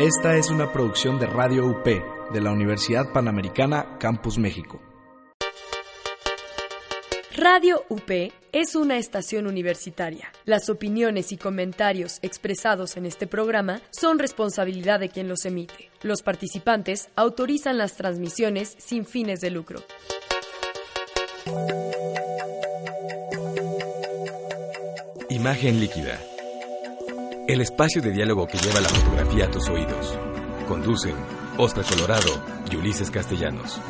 Esta es una producción de Radio UP de la Universidad Panamericana Campus México. Radio UP es una estación universitaria. Las opiniones y comentarios expresados en este programa son responsabilidad de quien los emite. Los participantes autorizan las transmisiones sin fines de lucro. Imagen líquida. El espacio de diálogo que lleva la fotografía a tus oídos. Conducen Oscar Colorado y Ulises Castellanos.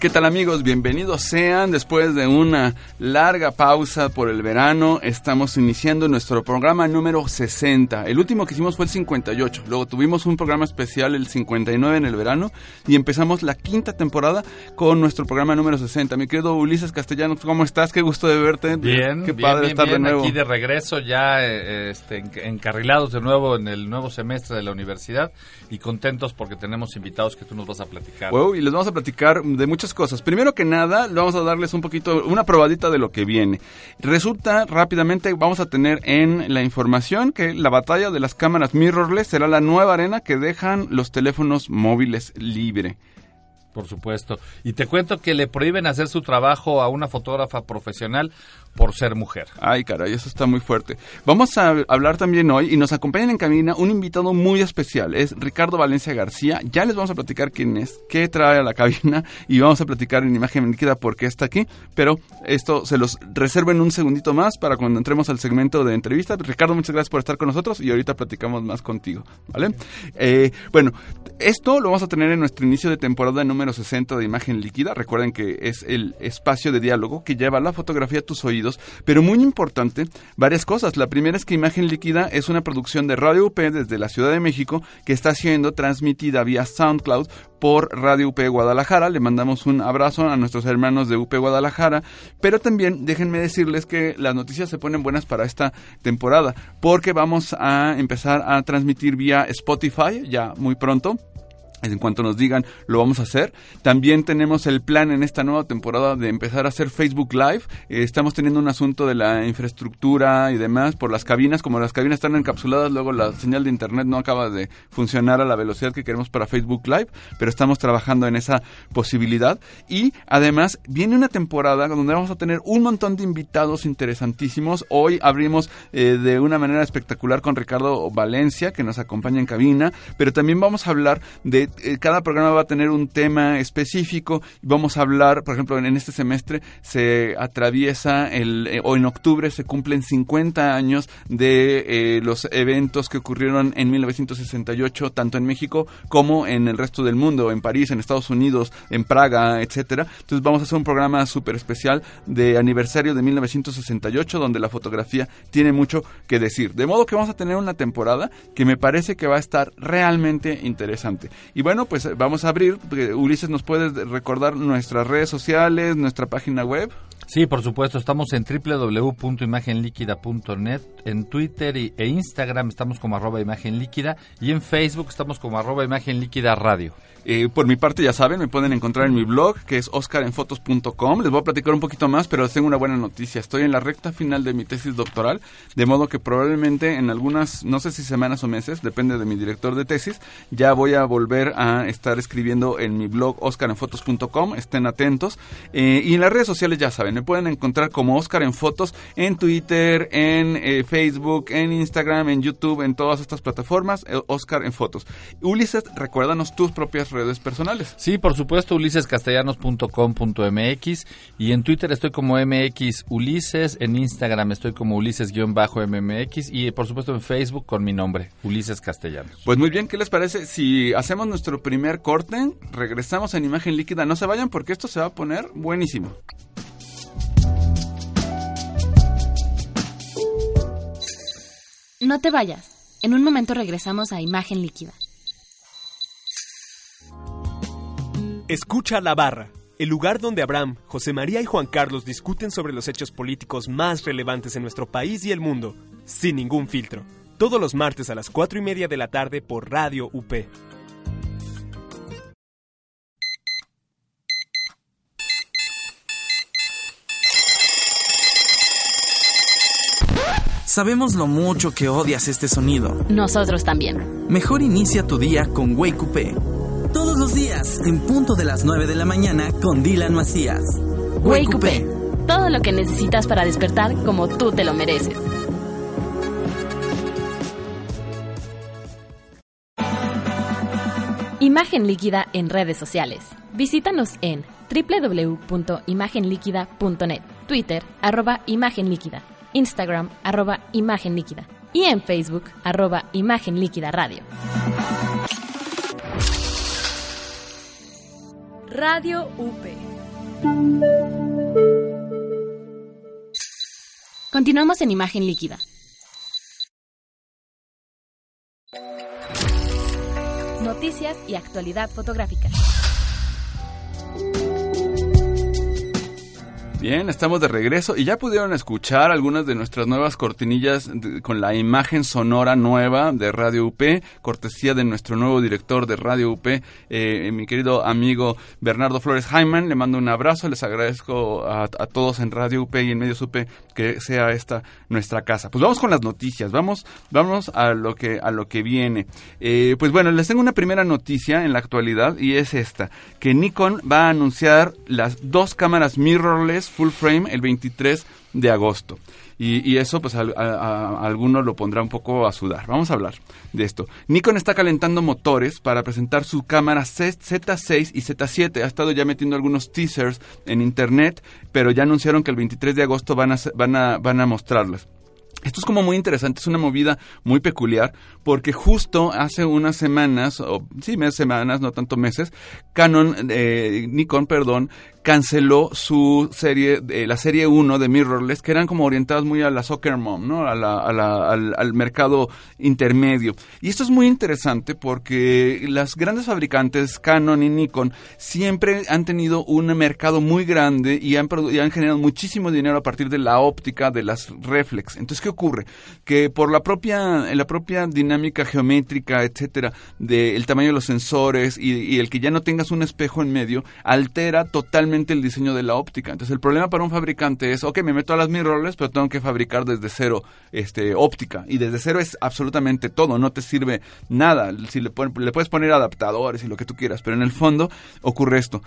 ¿Qué tal amigos? Bienvenidos sean. Después de una larga pausa por el verano, estamos iniciando nuestro programa número 60. El último que hicimos fue el 58. Luego tuvimos un programa especial el 59 en el verano y empezamos la quinta temporada con nuestro programa número 60. Mi querido Ulises Castellanos, ¿cómo estás? Qué gusto de verte. Bien, Qué bien, padre bien, estar bien, de nuevo. aquí de regreso ya eh, este, en- encarrilados de nuevo en el nuevo semestre de la universidad y contentos porque tenemos invitados que tú nos vas a platicar. Wow, y les vamos a platicar de muchas cosas. Primero que nada, vamos a darles un poquito, una probadita de lo que viene. Resulta, rápidamente, vamos a tener en la información que la batalla de las cámaras mirrorless será la nueva arena que dejan los teléfonos móviles libre. Por supuesto. Y te cuento que le prohíben hacer su trabajo a una fotógrafa profesional por ser mujer. Ay, caray, eso está muy fuerte. Vamos a hablar también hoy y nos acompañan en cabina un invitado muy especial. Es Ricardo Valencia García. Ya les vamos a platicar quién es, qué trae a la cabina y vamos a platicar en imagen líquida por qué está aquí. Pero esto se los reservo en un segundito más para cuando entremos al segmento de entrevista. Ricardo, muchas gracias por estar con nosotros y ahorita platicamos más contigo, ¿vale? Eh, bueno, esto lo vamos a tener en nuestro inicio de temporada número 60 de Imagen Líquida. Recuerden que es el espacio de diálogo que lleva la fotografía a tus oídos, pero muy importante, varias cosas. La primera es que Imagen Líquida es una producción de Radio UP desde la Ciudad de México que está siendo transmitida vía SoundCloud por Radio UP Guadalajara. Le mandamos un abrazo a nuestros hermanos de UP Guadalajara, pero también déjenme decirles que las noticias se ponen buenas para esta temporada, porque vamos a empezar a transmitir vía Spotify ya muy pronto. En cuanto nos digan, lo vamos a hacer. También tenemos el plan en esta nueva temporada de empezar a hacer Facebook Live. Eh, estamos teniendo un asunto de la infraestructura y demás por las cabinas. Como las cabinas están encapsuladas, luego la señal de internet no acaba de funcionar a la velocidad que queremos para Facebook Live, pero estamos trabajando en esa posibilidad. Y además viene una temporada donde vamos a tener un montón de invitados interesantísimos. Hoy abrimos eh, de una manera espectacular con Ricardo Valencia, que nos acompaña en cabina, pero también vamos a hablar de eh, cada programa va a tener un tema específico. Vamos a hablar, por ejemplo, en, este semestre se atraviesa el eh, o en octubre se cumplen 50 años de eh, los eventos que ocurrieron en 1968 tanto en México como en el resto del mundo, en París, en Estados Unidos, en Praga, etcétera. Entonces vamos a hacer un programa súper especial de aniversario de 1968 donde la fotografía tiene mucho que decir. De modo que vamos a tener una temporada que me parece que va a estar realmente interesante. Bueno, pues eh, vamos a abrir. Ulises, ¿nos puedes recordar nuestras redes sociales, nuestra página web? Sí, por supuesto, estamos en www.imagenliquida.net, en Twitter e Instagram estamos como arroba imagen líquida y en Facebook estamos como arroba imagen líquida radio. Eh, por mi parte, ya saben, me pueden encontrar en mi blog, que es oscarenfotos.com. Les voy a platicar un poquito más, pero les tengo una buena noticia. Estoy en la recta final de mi tesis doctoral, de modo que probablemente en algunas, no sé si semanas o meses, depende de mi director de tesis, ya voy a volver a estar escribiendo en mi blog oscarenfotos.com. Estén atentos. Eh, y en las redes sociales, ya saben, me pueden encontrar como Oscar en Fotos en Twitter, en eh, Facebook, en Instagram, en YouTube, en todas estas plataformas. eh, Oscar en Fotos. Ulises, recuérdanos tus propias redes personales. Sí, por supuesto, ulisescastellanos.com.mx y en Twitter estoy como MX Ulises, en Instagram estoy como Ulises-MMX y por supuesto en Facebook con mi nombre, Ulises Castellanos. Pues muy bien, ¿qué les parece si hacemos nuestro primer corte? Regresamos en imagen líquida. No se vayan porque esto se va a poner buenísimo. No te vayas. En un momento regresamos a Imagen Líquida. Escucha La Barra, el lugar donde Abraham, José María y Juan Carlos discuten sobre los hechos políticos más relevantes en nuestro país y el mundo, sin ningún filtro. Todos los martes a las 4 y media de la tarde por Radio UP. Sabemos lo mucho que odias este sonido. Nosotros también. Mejor inicia tu día con Wake Coupé. Todos los días, en punto de las 9 de la mañana, con Dylan Macías. Wake Coupé. Todo lo que necesitas para despertar como tú te lo mereces. Imagen líquida en redes sociales. Visítanos en www.imagenliquida.net, Twitter, arroba Imagen Líquida, Instagram, arroba Imagen Líquida y en Facebook, arroba Imagen Líquida Radio. Radio UP. Continuamos en Imagen Líquida. Noticias y actualidad fotográfica. Bien, estamos de regreso y ya pudieron escuchar algunas de nuestras nuevas cortinillas de- con la imagen sonora nueva de Radio UP, cortesía de nuestro nuevo director de Radio UP, eh, mi querido amigo Bernardo Flores Jaiman. Le mando un abrazo, les agradezco a, a todos en Radio UP y en Medios UP que sea esta nuestra casa. Pues vamos con las noticias, vamos, vamos a lo que a lo que viene. Eh, pues bueno, les tengo una primera noticia en la actualidad y es esta, que Nikon va a anunciar las dos cámaras mirrorless full frame el 23 de agosto. Y, eso, pues, a, a- lo pondrá un poco a sudar. Vamos a hablar de esto. Nikon está calentando motores para presentar su cámara Z- Z6 y Z7. Ha estado ya metiendo algunos teasers en internet, pero ya anunciaron que el 23 de agosto van a, van a, van a mostrarlas. Esto es como muy interesante, es una movida muy peculiar, porque justo hace unas semanas, o sí, meses, semanas, no tanto meses, Canon, eh, Nikon, perdón, canceló su serie, eh, la serie 1 de mirrorless, que eran como orientadas muy a la soccer mom, ¿no? A la- al, al mercado intermedio. Y esto es muy interesante porque las grandes fabricantes, Canon y Nikon, siempre han tenido un mercado muy grande y han, y han generado muchísimo dinero a partir de la óptica de las reflex. Entonces, ¿qué ocurre? Que por la propia, la propia dinámica geométrica, etcétera, del tamaño de los sensores y, el que ya no tengas un espejo en medio, altera totalmente el diseño de la óptica. Entonces, el problema para un fabricante es, ok, me meto a las mirrorless, pero tengo que fabricar desde cero este, óptica. Y desde cero es absolutamente todo, no te sirve nada. Si le, le puedes poner adaptadores y lo que tú quieras, pero en el fondo ocurre esto.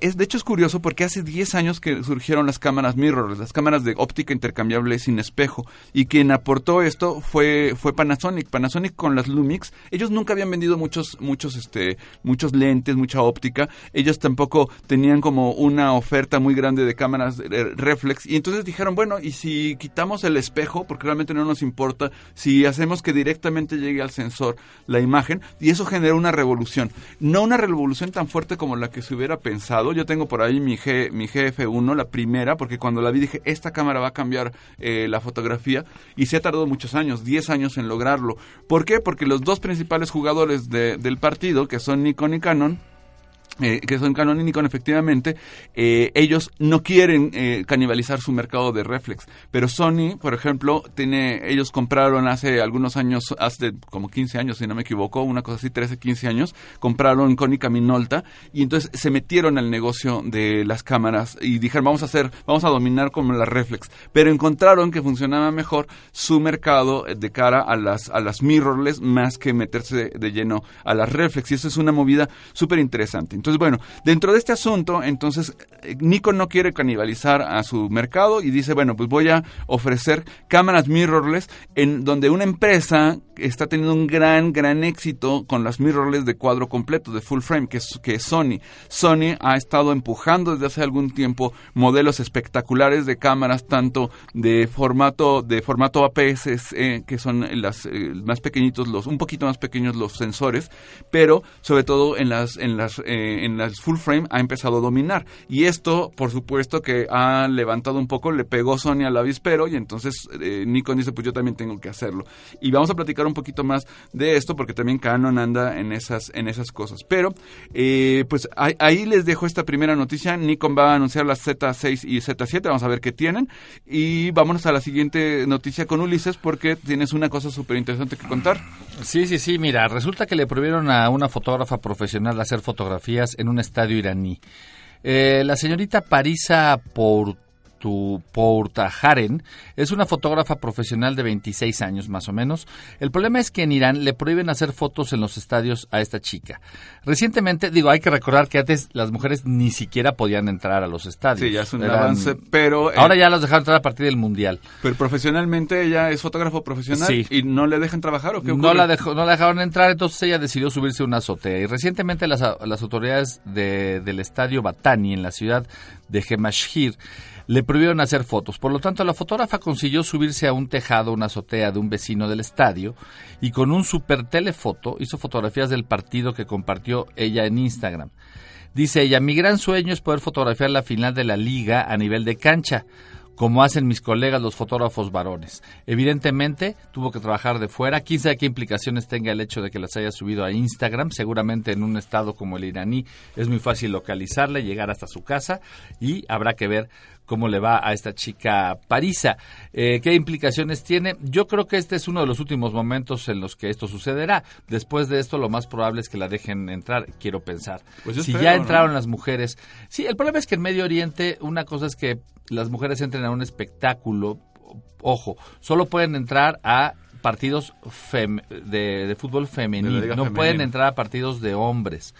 Es, de hecho, es curioso porque hace 10 años que surgieron las cámaras mirrorless, las cámaras de óptica intercambiable sin espejo. Y quien aportó esto fue, fue Panasonic. Panasonic con las Lumix, ellos nunca habían vendido muchos, muchos, este, muchos lentes, mucha óptica. Ellos tampoco tenían como una oferta muy grande de cámaras eh, reflex. Y entonces dijeron, bueno, y si quitamos el espejo, porque realmente no nos importa, si hacemos que directamente llegue al sensor la imagen, y eso generó una revolución. No una revolución tan fuerte como la que se hubiera pensado. Yo tengo por ahí mi, G, mi GF1, la primera, porque cuando la vi dije, esta cámara va a cambiar eh, la fotografía, y se ha tardado muchos años, 10 años en lograrlo. ¿Por qué? Porque los dos principales jugadores de- del partido, que son Nikon y Canon, eh, que son Canon y Nikon efectivamente, eh, ellos no quieren eh, canibalizar su mercado de reflex. Pero Sony, por ejemplo, tiene, ellos compraron hace algunos años, hace como 15 años, si no me equivoco, una cosa así, 13, 15 años, compraron Konica Minolta y entonces se metieron al negocio de las cámaras y dijeron, vamos a hacer, vamos a dominar como la reflex. Pero encontraron que funcionaba mejor su mercado eh, de cara a las, a las mirrorless más que meterse de, de lleno a las reflex. Y eso es una movida súper interesante. Entonces, bueno, dentro de este asunto, entonces, eh, Nikon no quiere canibalizar a su mercado y dice, bueno, pues voy a ofrecer cámaras mirrorless en donde una empresa está teniendo un gran, gran éxito con las mirrorless de cuadro completo, de full frame, que es, que Sony. Sony ha estado empujando desde hace algún tiempo modelos espectaculares de cámaras, tanto de formato, de formato APS, eh, que son las eh, más pequeñitos, los, un poquito más pequeños los sensores, pero sobre todo en las, en las, eh, en las full frame ha empezado a dominar. Y esto, por supuesto, que ha levantado un poco, le pegó Sony al avispero y entonces eh, Nikon dice, pues yo también tengo que hacerlo. Y vamos a platicar un poquito más de esto porque también Canon anda en esas, en esas cosas. Pero, eh, pues ahí, les dejo esta primera noticia. Nikon va a anunciar las Z6 y Z7, vamos a ver qué tienen. Y vámonos a la siguiente noticia con Ulises porque tienes una cosa súper interesante que contar. Sí, sí, sí, mira, resulta que le prohibieron a una fotógrafa profesional hacer fotografías en un estadio iraní. Eh, la señorita Parisa Portajaren es una fotógrafa profesional de 26 años más o menos. El problema es que en Irán le prohíben hacer fotos en los estadios a esta chica. Recientemente, digo, hay que recordar que antes las mujeres ni siquiera podían entrar a los estadios. Sí, ya es un avance, pero... Ahora ya las dejaron entrar a partir del Mundial. Pero profesionalmente ella es fotógrafo profesional Sí. y no le dejan trabajar o qué No la, dejó, no la dejaron entrar, entonces ella decidió subirse a una azotea. Y recientemente las, las autoridades de- del estadio Batani en la ciudad de Gemashhir le prohibieron hacer fotos. Por lo tanto, la fotógrafa consiguió subirse a un tejado, una azotea de un vecino del estadio y con un super telefoto hizo fotografías del partido que compartió ella en Instagram. Dice ella, mi gran sueño es poder fotografiar la final de la liga a nivel de cancha como hacen mis colegas los fotógrafos varones. Evidentemente, tuvo que trabajar de fuera. Quién sabe qué implicaciones tenga el hecho de que las haya subido a Instagram. Seguramente en un estado como el iraní es muy fácil localizarla, llegar hasta su casa y habrá que ver cómo le va a esta chica Parisa. Eh, ¿Qué implicaciones tiene? Yo creo que este es uno de los últimos momentos en los que esto sucederá. Después de esto, lo más probable es que la dejen entrar, quiero pensar. Pues si ya ¿no? entraron las mujeres. Sí, el problema es que en Medio Oriente una cosa es que las mujeres entren a un espectáculo. Ojo, solo pueden entrar a partidos fem- de, de fútbol femenino. No femenina. pueden entrar a partidos de hombres.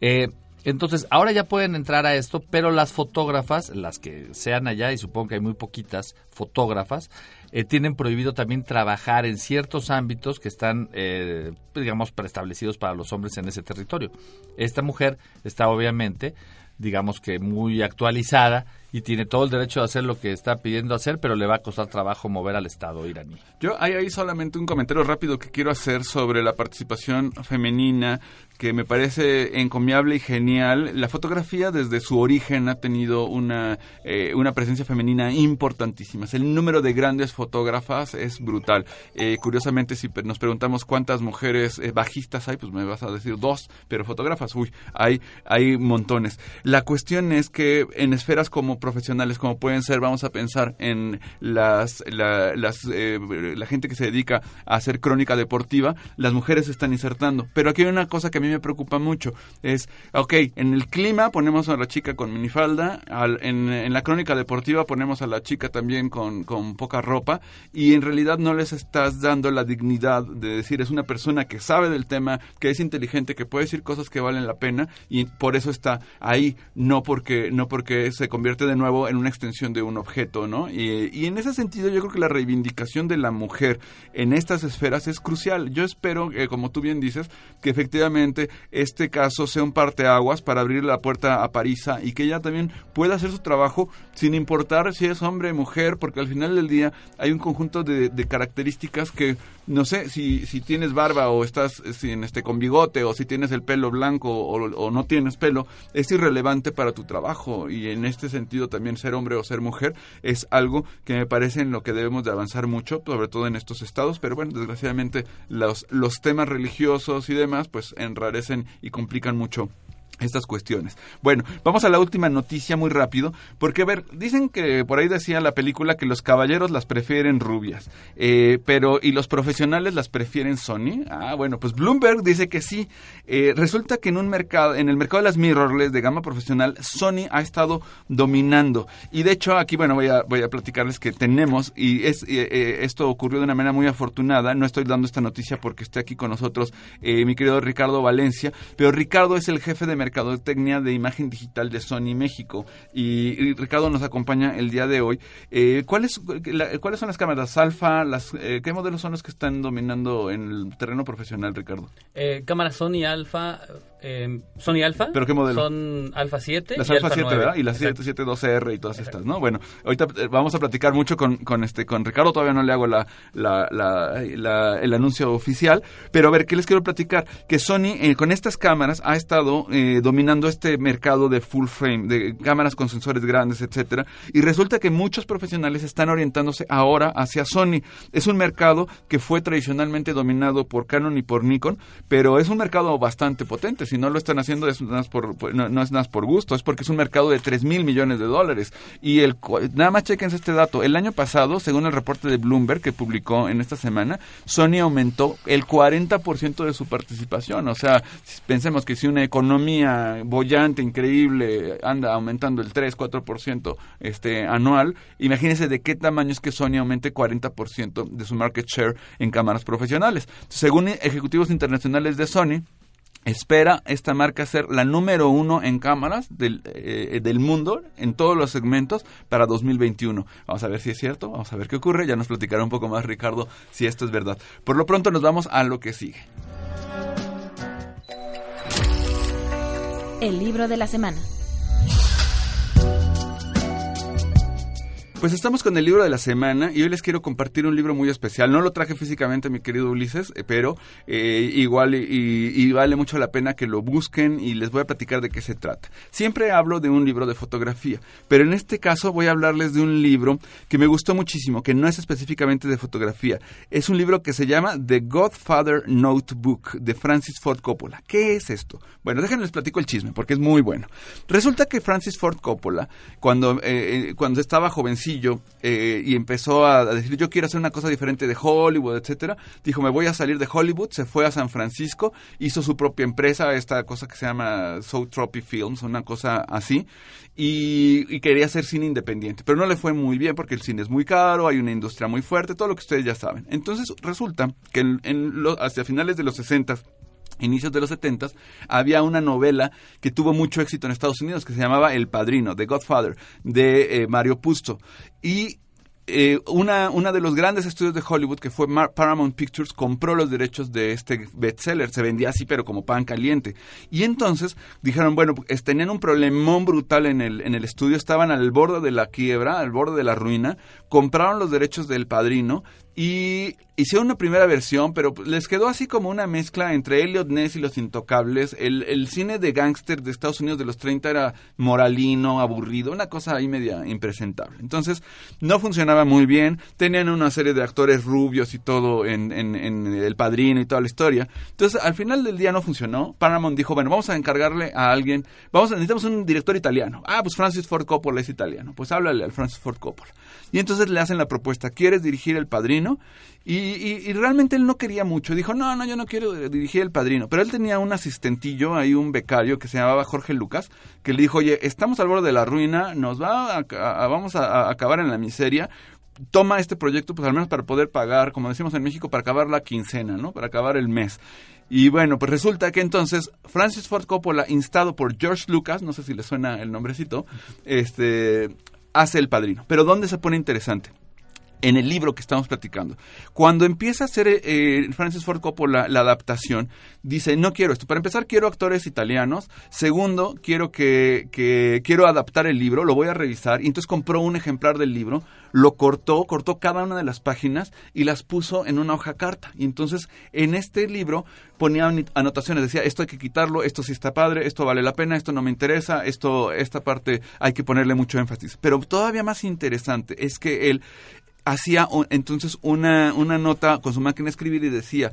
Eh, entonces, ahora ya pueden entrar a esto, pero las fotógrafas, las que sean allá, y supongo que hay muy poquitas fotógrafas, eh, tienen prohibido también trabajar en ciertos ámbitos que están, eh, digamos, preestablecidos para los hombres en ese territorio. Esta mujer está obviamente, digamos que muy actualizada y tiene todo el derecho de hacer lo que está pidiendo hacer, pero le va a costar trabajo mover al Estado iraní. Yo hay ahí solamente un comentario rápido que quiero hacer sobre la participación femenina que me parece encomiable y genial. La fotografía desde su origen ha tenido una, eh, una presencia femenina importantísima. El número de grandes fotógrafas es brutal. Eh, curiosamente, si nos preguntamos cuántas mujeres eh, bajistas hay, pues me vas a decir dos, pero fotógrafas, uy, hay, hay montones. La cuestión es que en esferas como profesionales, como pueden ser, vamos a pensar en las, la, la gente que se dedica a hacer crónica deportiva, las mujeres se están insertando. Pero aquí hay una cosa que a mí me preocupa mucho, es, ok, en el clima ponemos a la chica con minifalda, al- en, en la crónica deportiva ponemos a la chica también con, con poca ropa, y en realidad no les estás dando la dignidad de decir, es una persona que sabe del tema, que es inteligente, que puede decir cosas que valen la pena, y por eso está ahí, no porque, no porque se convierte de nuevo en una extensión de un objeto, ¿no? Y, y en ese sentido yo creo que la reivindicación de la mujer en estas esferas es crucial. Yo espero, eh, como tú bien dices, que efectivamente este caso sea un parteaguas para abrir la puerta a Parisa y que ella también pueda hacer su trabajo sin importar si es hombre o mujer, porque al final del día hay un conjunto de, características que, no sé, si, si tienes barba o estás sin este, con bigote o si tienes el pelo blanco o, o no tienes pelo, es irrelevante para tu trabajo. Y en este sentido también ser hombre o ser mujer es algo que me parece en lo que debemos de avanzar mucho, sobre todo en estos estados, pero bueno, desgraciadamente los, los temas religiosos y demás pues enrarecen y complican mucho estas cuestiones. Bueno, vamos a la última noticia muy rápido, porque a ver, dicen que por ahí decía la película que los caballeros las prefieren rubias, eh, pero y los profesionales las prefieren Sony. Ah, bueno, pues Bloomberg dice que sí. Eh, resulta que en un mercado, en el mercado de las mirrorless de gama profesional, Sony ha estado dominando y de hecho aquí, bueno, voy a voy a platicarles que tenemos y es eh, esto ocurrió de una manera muy afortunada. No estoy dando esta noticia porque esté aquí con nosotros mi querido Ricardo Valencia, pero Ricardo es el jefe de mercadotecnia de imagen digital de Sony México y, y Ricardo nos acompaña el día de hoy. Eh, ¿cuáles, la- ¿Cuáles son las cámaras alfa? Las, eh, ¿Qué modelos son los que están dominando en el terreno profesional, Ricardo? Eh, cámara Sony Alpha, eh, Sony Alpha. ¿Pero qué modelo? Son Alpha 7 Las y Alpha Alpha 7, 9. ¿verdad? Y las Exacto. 772R y todas estas, ¿no? Bueno, ahorita eh, vamos a platicar mucho con, con este con Ricardo, todavía no le hago la, la- el anuncio oficial, pero a ver, ¿qué les quiero platicar? Que Sony eh, con estas cámaras ha estado eh, dominando este mercado de full frame, de cámaras con sensores grandes, etcétera, y resulta que muchos profesionales están orientándose ahora hacia Sony. Es un mercado que fue tradicionalmente dominado por Canon y por Nikon, pero es un mercado bastante potente. Si no lo están haciendo es nada por, no, no es nada por gusto, es porque es un mercado de 3 mil millones de dólares. Y el nada más chequense este dato. El año pasado, según el reporte de Bloomberg que publicó en esta semana, Sony aumentó el 40% de su participación. O sea, pensemos que si una economía economía bollante, increíble, anda aumentando el 3, 4% este, anual, imagínense de qué tamaño es que Sony aumente 40% de su market share en cámaras profesionales. Según ejecutivos internacionales de Sony, espera esta marca ser la número uno en cámaras del, eh, del, mundo en todos los segmentos para 2021. Vamos a ver si es cierto, vamos a ver qué ocurre, ya nos platicará un poco más Ricardo si esto es verdad. Por lo pronto nos vamos a lo que sigue. El libro de la semana. Pues estamos con el libro de la semana y hoy les quiero compartir un libro muy especial. No lo traje físicamente, mi querido Ulises, eh, pero eh, igual y, vale mucho la pena que lo busquen y les voy a platicar de qué se trata. Siempre hablo de un libro de fotografía, pero en este caso voy a hablarles de un libro que me gustó muchísimo, que no es específicamente de fotografía. Es un libro que se llama The Godfather Notebook de Francis Ford Coppola. ¿Qué es esto? Bueno, déjenme les platico el chisme porque es muy bueno. Resulta que Francis Ford Coppola, cuando, eh, cuando estaba jovencito, eh, y empezó a, decir yo quiero hacer una cosa diferente de Hollywood, etcétera, dijo me voy a salir de Hollywood, se fue a San Francisco, hizo su propia empresa, esta cosa que se llama Soutropy Films, una cosa así, y, quería hacer cine independiente, pero no le fue muy bien porque el cine es muy caro, hay una industria muy fuerte, todo lo que ustedes ya saben. Entonces resulta que en, hacia finales de los 60 inicios de los 70 había una novela que tuvo mucho éxito en Estados Unidos que se llamaba El Padrino, The Godfather, de eh, Mario Pusto. Y eh, una, una de los grandes estudios de Hollywood, que fue Paramount Pictures, compró los derechos de este bestseller. Se vendía así, pero como pan caliente. Y entonces dijeron, bueno, pues, tenían un problemón brutal en el, en el estudio, estaban al borde de la quiebra, al borde de la ruina, compraron los derechos del padrino y hicieron una primera versión, pero les quedó así como una mezcla entre Elliot Ness y Los Intocables. El, el cine de gángster de Estados Unidos de los 30 era moralino, aburrido, una cosa ahí media impresentable. Entonces, no funcionaba muy bien. Tenían una serie de actores rubios y todo en, en, en El Padrino y toda la historia. Entonces, al final del día no funcionó. Paramount dijo, bueno, vamos a encargarle a alguien, vamos a, necesitamos un director italiano. Ah, pues Francis Ford Coppola es italiano. Pues háblale al Francis Ford Coppola. Y entonces le hacen la propuesta, ¿quieres dirigir El Padrino? Y, realmente él no quería mucho. Dijo, no, no, yo no quiero dirigir El Padrino. Pero él tenía un asistentillo, ahí un becario que se llamaba Jorge Lucas, que le dijo, oye, estamos al borde de la ruina, nos va a, vamos a, acabar en la miseria toma este proyecto, pues al menos para poder pagar, como decimos en México, para acabar la quincena, ¿no? Para acabar el mes. Y bueno, pues resulta que entonces Francis Ford Coppola, instado por George Lucas, no sé si le suena el nombrecito, este, hace el padrino. Pero ¿dónde se pone interesante? En el libro que estamos platicando. Cuando empieza a hacer eh, Francis Ford Coppola la, adaptación, dice, no quiero esto. Para empezar, quiero actores italianos. Segundo, quiero que, que, quiero adaptar el libro, lo voy a revisar. Y entonces compró un ejemplar del libro, lo cortó, cortó cada una de las páginas y las puso en una hoja carta. Y entonces, en este libro ponía anotaciones, decía, esto hay que quitarlo, esto sí está padre, esto vale la pena, esto no me interesa, esto, esta parte hay que ponerle mucho énfasis. Pero todavía más interesante es que él hacía entonces una, una nota con su máquina de escribir y decía,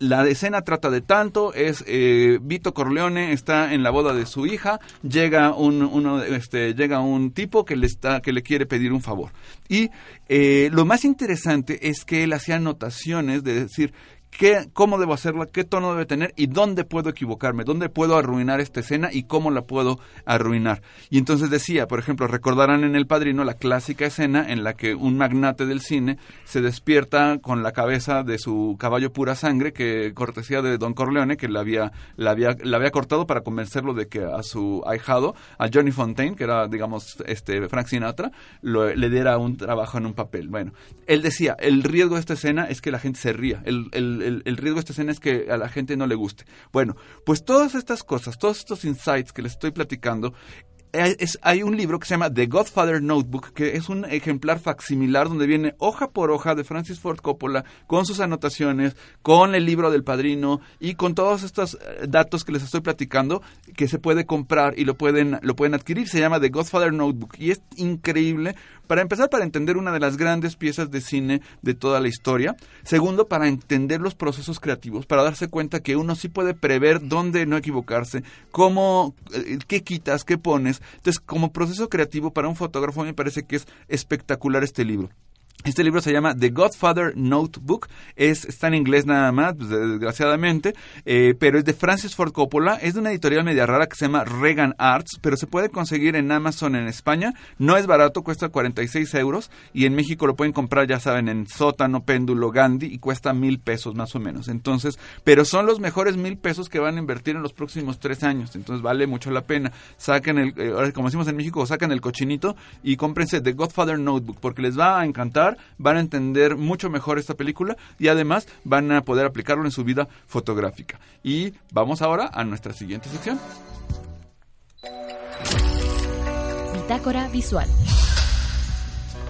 la escena trata de tanto, es eh, Vito Corleone está en la boda de su hija, llega un, uno, este, llega un tipo que le, está, que le quiere pedir un favor. Y eh, lo más interesante es que él hacía anotaciones de decir, qué, cómo debo hacerla, qué tono debe tener y dónde puedo equivocarme, dónde puedo arruinar esta escena y cómo la puedo arruinar. Y entonces decía, por ejemplo, recordarán en El Padrino la clásica escena en la que un magnate del cine se despierta con la cabeza de su caballo pura sangre, que cortesía de Don Corleone, que la había, la había, la había cortado para convencerlo de que a su ahijado, a Johnny Fontaine, que era, digamos, este Frank Sinatra, le diera un trabajo en un papel. Bueno, él decía, el riesgo de esta escena es que la gente se ría. el el, riesgo de esta escena es que a la gente no le guste. Bueno, pues todas estas cosas, todos estos insights que les estoy platicando, hay un libro que se llama The Godfather Notebook, que es un ejemplar facsimilar donde viene hoja por hoja de Francis Ford Coppola con sus anotaciones, con el libro del padrino y con todos estos eh, datos que les estoy platicando que se puede comprar y lo pueden, lo pueden adquirir. Se llama The Godfather Notebook y es increíble para empezar, para entender una de las grandes piezas de cine de toda la historia. Segundo, para entender los procesos creativos, para darse cuenta que uno sí puede prever dónde no equivocarse, cómo, eh, qué quitas, qué pones. Entonces, como proceso creativo para un fotógrafo me parece que es espectacular este libro. Este libro se llama The Godfather Notebook. Es, está en inglés nada más, pues, desgraciadamente, eh, pero es de Francis Ford Coppola. Es de una editorial media rara que se llama Reagan Arts, pero se puede conseguir en Amazon en España. No es barato, cuesta 46 euros. Y en México lo pueden comprar, ya saben, en Sótano, Péndulo, Gandhi y cuesta mil pesos más o menos. Entonces, pero son los mejores mil pesos que van a invertir en los próximos tres años. Entonces vale mucho la pena. Saquen el, eh, como decimos en México, saquen el cochinito y cómprense The Godfather Notebook porque les va a encantar van a entender mucho mejor esta película y además van a poder aplicarlo en su vida fotográfica. Y vamos ahora a nuestra siguiente sección. Bitácora visual.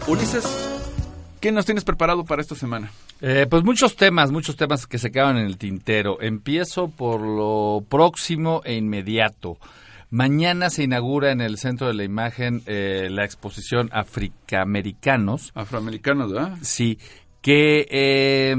Ulises, ¿qué nos tienes preparado para esta semana? Eh, pues muchos temas, muchos temas que se quedan en el tintero. Empiezo por lo próximo e inmediato. Mañana se inaugura en el centro de la imagen eh, la exposición Africaamericanos. Afroamericanos, ¿verdad? Sí, que eh,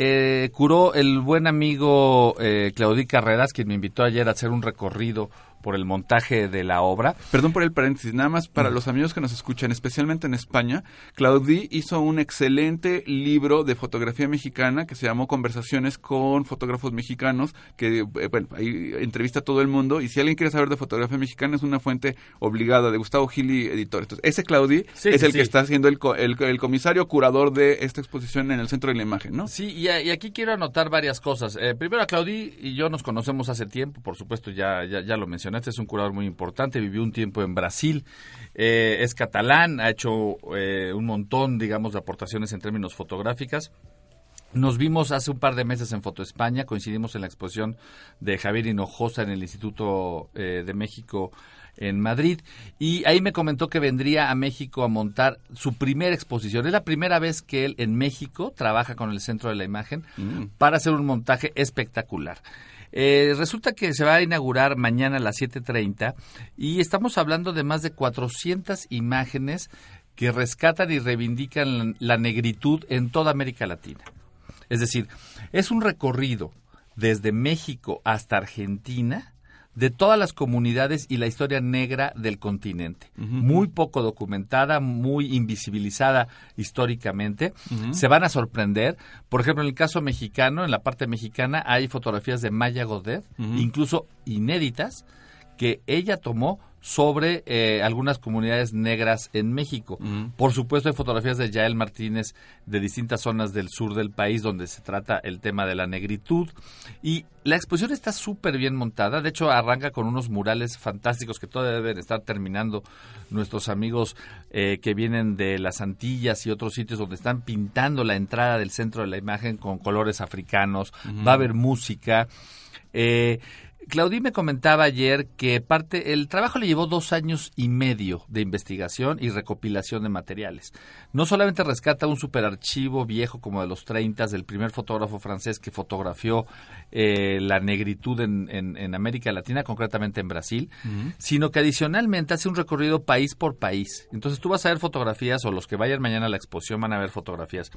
eh, curó el buen amigo eh, Claudí Carreras, quien me invitó ayer a hacer un recorrido por el montaje de la obra. Perdón por el paréntesis, nada más para los amigos que nos escuchan, especialmente en España, Claudí hizo un excelente libro de fotografía mexicana que se llamó Conversaciones con fotógrafos mexicanos, que eh, bueno, ahí entrevista a todo el mundo y si alguien quiere saber de fotografía mexicana es una fuente obligada de Gustavo Gili, editor. Entonces, ese Claudí es el que está siendo el, el, comisario curador de esta exposición en el centro de la imagen, ¿no? Sí, y, aquí quiero anotar varias cosas. Eh, primero, a Claudí y yo nos conocemos hace tiempo, por supuesto, ya, ya, ya lo mencioné es un curador muy importante, vivió un tiempo en Brasil, eh, es catalán, ha hecho eh, un montón, digamos, de aportaciones en términos fotográficas. Nos vimos hace un par de meses en Foto España, coincidimos en la exposición de Javier Hinojosa en el Instituto eh, de México en Madrid y ahí me comentó que vendría a México a montar su primera exposición. Es la primera vez que él en México trabaja con el Centro de la Imagen mm. para hacer un montaje espectacular. Eh, resulta que se va a inaugurar mañana a las 7.30 y estamos hablando de más de 400 imágenes que rescatan y reivindican la negritud en toda América Latina. Es decir, es un recorrido desde México hasta Argentina de todas las comunidades y la historia negra del continente. Muy poco documentada, muy invisibilizada históricamente. Se van a sorprender. Por ejemplo, en el caso mexicano, en la parte mexicana, hay fotografías de Maya Godet, incluso inéditas, que ella tomó sobre eh, algunas comunidades negras en México. Por supuesto, hay fotografías de Yael Martínez de distintas zonas del sur del país donde se trata el tema de la negritud. Y la exposición está súper bien montada. De hecho, arranca con unos murales fantásticos que todavía deben estar terminando nuestros amigos eh, que vienen de las Antillas y otros sitios donde están pintando la entrada del centro de la imagen con colores africanos. Va a haber música. Eh, Claudí me comentaba ayer que parte el trabajo le llevó dos años y medio de investigación y recopilación de materiales. No solamente rescata un superarchivo viejo como de los 30 del primer fotógrafo francés que fotografió eh, la negritud en, América Latina, concretamente en Brasil, sino que adicionalmente hace un recorrido país por país. Entonces tú vas a ver fotografías, o los que vayan mañana a la exposición van a ver fotografías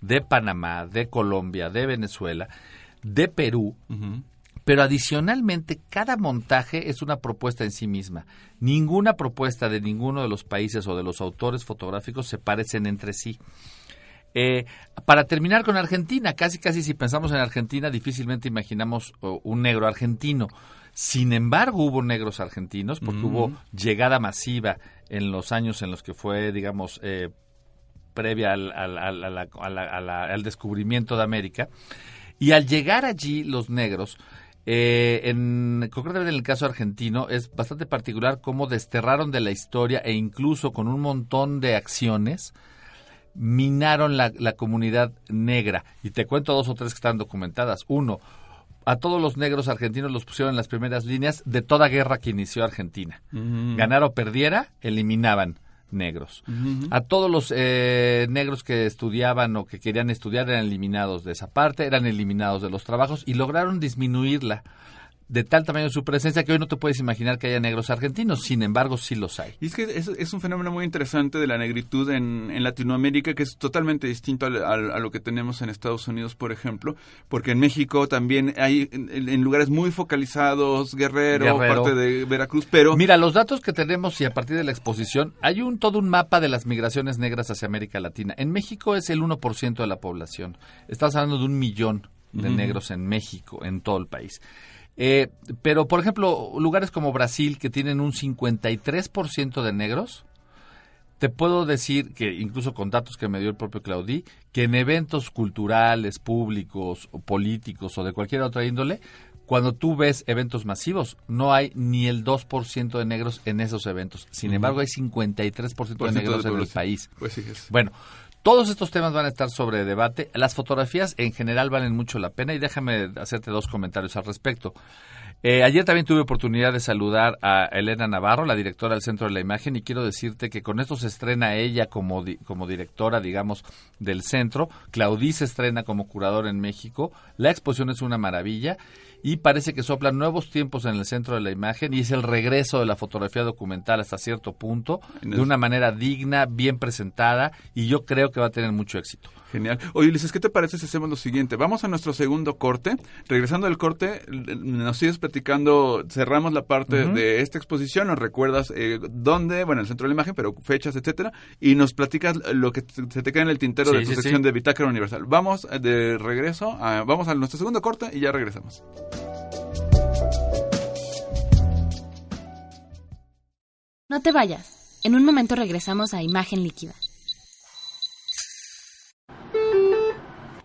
de Panamá, de Colombia, de Venezuela, de Perú, pero adicionalmente cada montaje es una propuesta en sí misma. Ninguna propuesta de ninguno de los países o de los autores fotográficos se parecen entre sí. Eh, para terminar con Argentina, casi casi si pensamos en Argentina difícilmente imaginamos un negro argentino. Sin embargo, hubo negros argentinos porque hubo llegada masiva en los años en los que fue, digamos, eh, previa al, al, descubrimiento de América. Y al llegar allí los negros, eh, en, concretamente en el caso argentino, es bastante particular cómo desterraron de la historia e incluso con un montón de acciones minaron la, comunidad negra. Y te cuento dos o tres que están documentadas. Uno, a todos los negros argentinos los pusieron en las primeras líneas de toda guerra que inició Argentina. Ganar o perdiera, eliminaban negros. A todos los eh, negros que estudiaban o que querían estudiar eran eliminados de esa parte, eran eliminados de los trabajos y lograron disminuirla de tal tamaño su presencia que hoy no te puedes imaginar que haya negros argentinos, sin embargo sí los hay. Y es que es, es un fenómeno muy interesante de la negritud en, en Latinoamérica que es totalmente distinto al- al- a, lo que tenemos en Estados Unidos, por ejemplo, porque en México también hay en, en lugares muy focalizados, Guerrero, Guerrero. parte de Veracruz, pero... Mira, los datos que tenemos y a partir de la exposición, hay un todo un mapa de las migraciones negras hacia América Latina. En México es el 1% de la población. Estás hablando de un millón de negros en México, en todo el país. Eh, pero, por ejemplo, lugares como Brasil, que tienen un 53% de negros, te puedo decir que, incluso con datos que me dio el propio Claudí, que en eventos culturales, públicos, o políticos o de cualquier otra índole, cuando tú ves eventos masivos, no hay ni el 2% de negros en esos eventos. Sin Ujú. embargo, hay 53% de negros en el país. Pues sí, es- Bueno, todos estos temas van a estar sobre debate. Las fotografías en general valen mucho la pena y déjame hacerte dos comentarios al respecto. Eh, ayer también tuve oportunidad de saludar a Elena Navarro, la directora del Centro de la Imagen, y quiero decirte que con esto se estrena ella como, di- como directora, digamos, del centro. Claudí se estrena como curador en México. La exposición es una maravilla y parece que soplan nuevos tiempos en el Centro de la Imagen y es el regreso de la fotografía documental hasta cierto punto, de una manera digna, bien presentada y yo creo que va a tener mucho éxito. Genial. Oye, Ulises, ¿qué te parece si hacemos lo siguiente? Vamos a nuestro segundo corte. Regresando del corte, nos sigues platicando, cerramos la parte de esta exposición, nos recuerdas eh, dónde, bueno, el centro de la imagen, pero fechas, etcétera, y nos platicas lo que se te queda en el tintero Sí, de tu sí, sección sí. de Bitácora Universal. Vamos eh, de regreso, a- vamos a nuestro segundo corte y ya regresamos. No te vayas. En un momento regresamos a Imagen Líquida.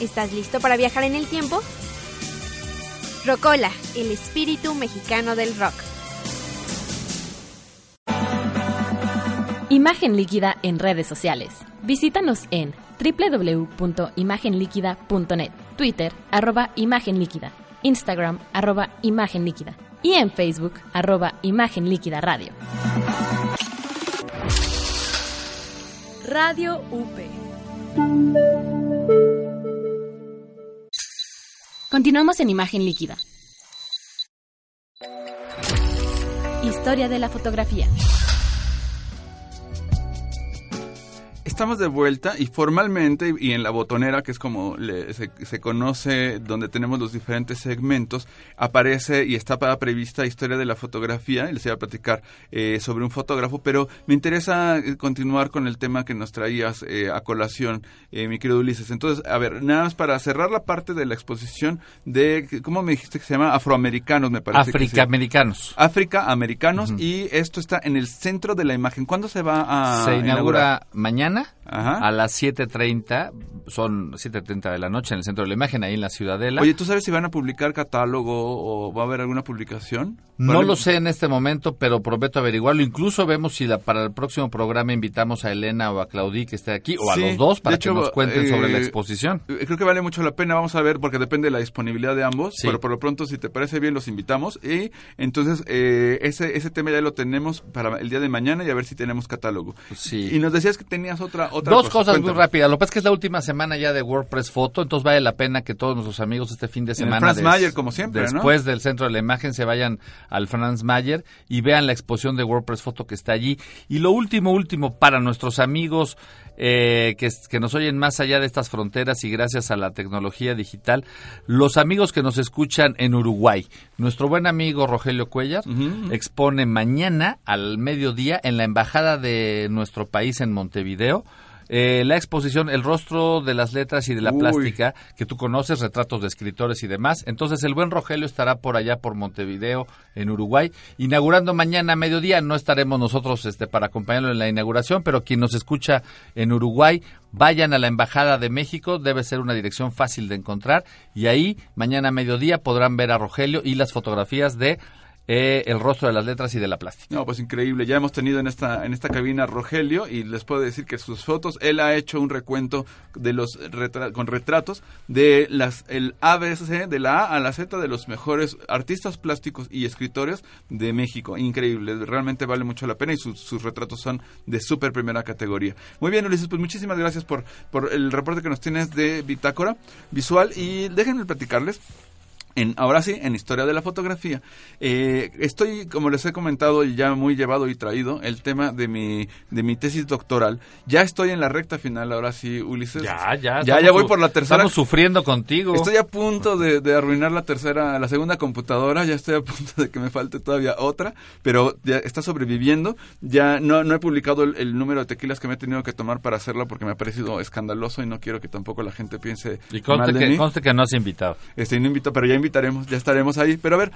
¿Estás listo para viajar en el tiempo? Rocola, el espíritu mexicano del rock. Imagen Líquida en redes sociales. Visítanos en www.imagenliquida.net, Twitter, arroba Imagen Líquida, Instagram, arroba Imagen Líquida y en Facebook, arroba Imagen Líquida Radio. Radio UP. Continuamos en Imagen Líquida. Historia de la fotografía. Estamos de vuelta y formalmente y en la botonera, que es como le- se, se conoce, donde tenemos los diferentes segmentos, aparece y está para prevista historia de la fotografía. Y les iba a platicar eh, sobre un fotógrafo, pero me interesa eh, continuar con el tema que nos traías eh, a colación, eh, mi querido Ulises. Entonces, a ver, nada más para cerrar la parte de la exposición de, ¿cómo me dijiste que se llama? Afroamericanos, me parece. Africaamericanos. África Americanos y esto está en el centro de la imagen. ¿Cuándo se va a Se inaugurar? inaugura mañana Ajá. a las 7.30, son 7.30 de la noche en el centro de la imagen, ahí en la Ciudadela. Oye, ¿tú sabes si van a publicar catálogo o va a haber alguna publicación? No Vale. lo sé en este momento, pero prometo averiguarlo. Incluso vemos si la, para el próximo programa invitamos a Elena o a Claudí que esté aquí, o a los dos, para hecho, que nos cuenten sobre la eh, exposición. Eh, Creo que vale mucho la pena, vamos a ver, porque depende de la disponibilidad de ambos, Sí. pero por lo pronto, si te parece bien, los invitamos. Y entonces, eh, ese, ese tema ya lo tenemos para el día de mañana y a ver si tenemos catálogo. Sí. Y nos decías que tenías otra, otra Dos cosa. cosas muy rápidas. Lo que pasa es que es la última semana ya de WordPress Photo, entonces vale la pena que todos nuestros amigos este fin de En el semana, Franz des- Mayer, como siempre, ¿no? después del centro de la imagen, se vayan al Franz Mayer y vean la exposición de WordPress Photo que está allí. Y lo último, último, para nuestros amigos eh, que, que nos oyen más allá de estas fronteras y gracias a la tecnología digital, los amigos que nos escuchan en Uruguay. Nuestro buen amigo Rogelio Cuellar expone mañana al mediodía en la embajada de nuestro país en Montevideo. Eh, la exposición El rostro de las letras y de la Uy. plástica, que tú conoces, retratos de escritores y demás. Entonces el buen Rogelio estará por allá por Montevideo, en Uruguay, inaugurando mañana a mediodía. No estaremos nosotros este, para acompañarlo en la inauguración, pero quien nos escucha en Uruguay, vayan a la Embajada de México, debe ser una dirección fácil de encontrar, y ahí mañana a mediodía podrán ver a Rogelio y las fotografías de eh, el rostro de las letras y de la plástica. No, pues increíble. Ya hemos tenido en esta en esta cabina Rogelio y les puedo decir que sus fotos, él ha hecho un recuento de los con retratos de las el ABC de la A a la Z de los mejores artistas plásticos y escritores de México. Increíble, realmente vale mucho la pena y sus, sus retratos son de súper primera categoría. Muy bien, Ulises, pues muchísimas gracias por por el reporte que nos tienes de Bitácora Visual y déjenme platicarles en, ahora sí, en historia de la fotografía. Eh, estoy, como les he comentado, ya muy llevado y traído el tema de mi, de mi tesis doctoral. Ya estoy en la recta final, ahora sí, Ulises. Ya, ya. Ya, ya voy por la tercera. Estamos sufriendo contigo. Estoy a punto de, de arruinar la tercera, la segunda computadora, ya estoy a punto de que me falte todavía otra, pero ya está sobreviviendo. Ya no, no he publicado el, el número de tequilas que me he tenido que tomar para hacerla porque me ha parecido escandaloso y no quiero que tampoco la gente piense Y conste mal de que, mí. conste que no has invitado. Este, no invito, pero ya invitaremos, ya estaremos ahí. Pero a ver,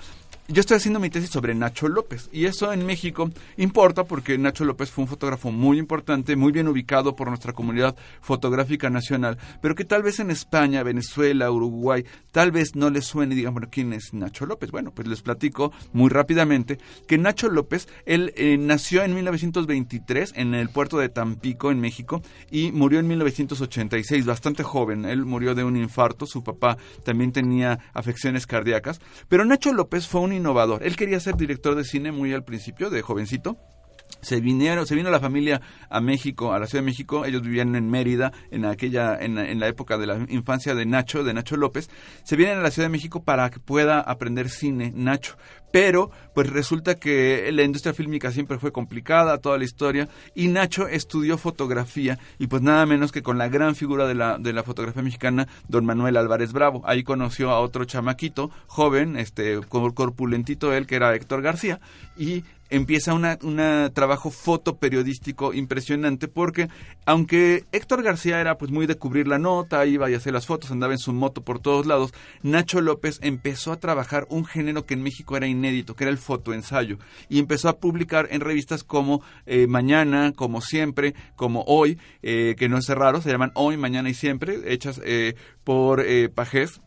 yo estoy haciendo mi tesis sobre Nacho López y eso en México importa porque Nacho López fue un fotógrafo muy importante, muy bien ubicado por nuestra comunidad fotográfica nacional, pero que tal vez en España, Venezuela, Uruguay, tal vez no les suene y digan, bueno, ¿quién es Nacho López? Bueno, pues les platico muy rápidamente que Nacho López, él eh, nació en 1923 en el puerto de Tampico, en México, y murió en 1986, bastante joven. Él murió de un infarto, su papá también tenía cardíacas, pero Nacho López fue un innovador. Él quería ser director de cine muy al principio, de jovencito. Se vinieron, se vino la familia a México, a la Ciudad de México. Ellos vivían en Mérida en aquella, en, en la época de la infancia de Nacho, de Nacho López. Se vienen a la Ciudad de México para que pueda aprender cine, Nacho. Pero, pues resulta que la industria fílmica siempre fue complicada, toda la historia, y Nacho estudió fotografía, y pues nada menos que con la gran figura de la, de la fotografía mexicana, don Manuel Álvarez Bravo. Ahí conoció a otro chamaquito, joven, este, cor- corpulentito él, que era Héctor García, y empieza una, un trabajo fotoperiodístico impresionante porque aunque Héctor García era pues muy de cubrir la nota, iba y hacía las fotos, andaba en su moto por todos lados, Nacho López empezó a trabajar un género que en México era inédito, que era el fotoensayo, y empezó a publicar en revistas como eh, Mañana, como Siempre, como Hoy, eh, que no es raro, se llaman Hoy, Mañana y Siempre, hechas eh, por Pajés,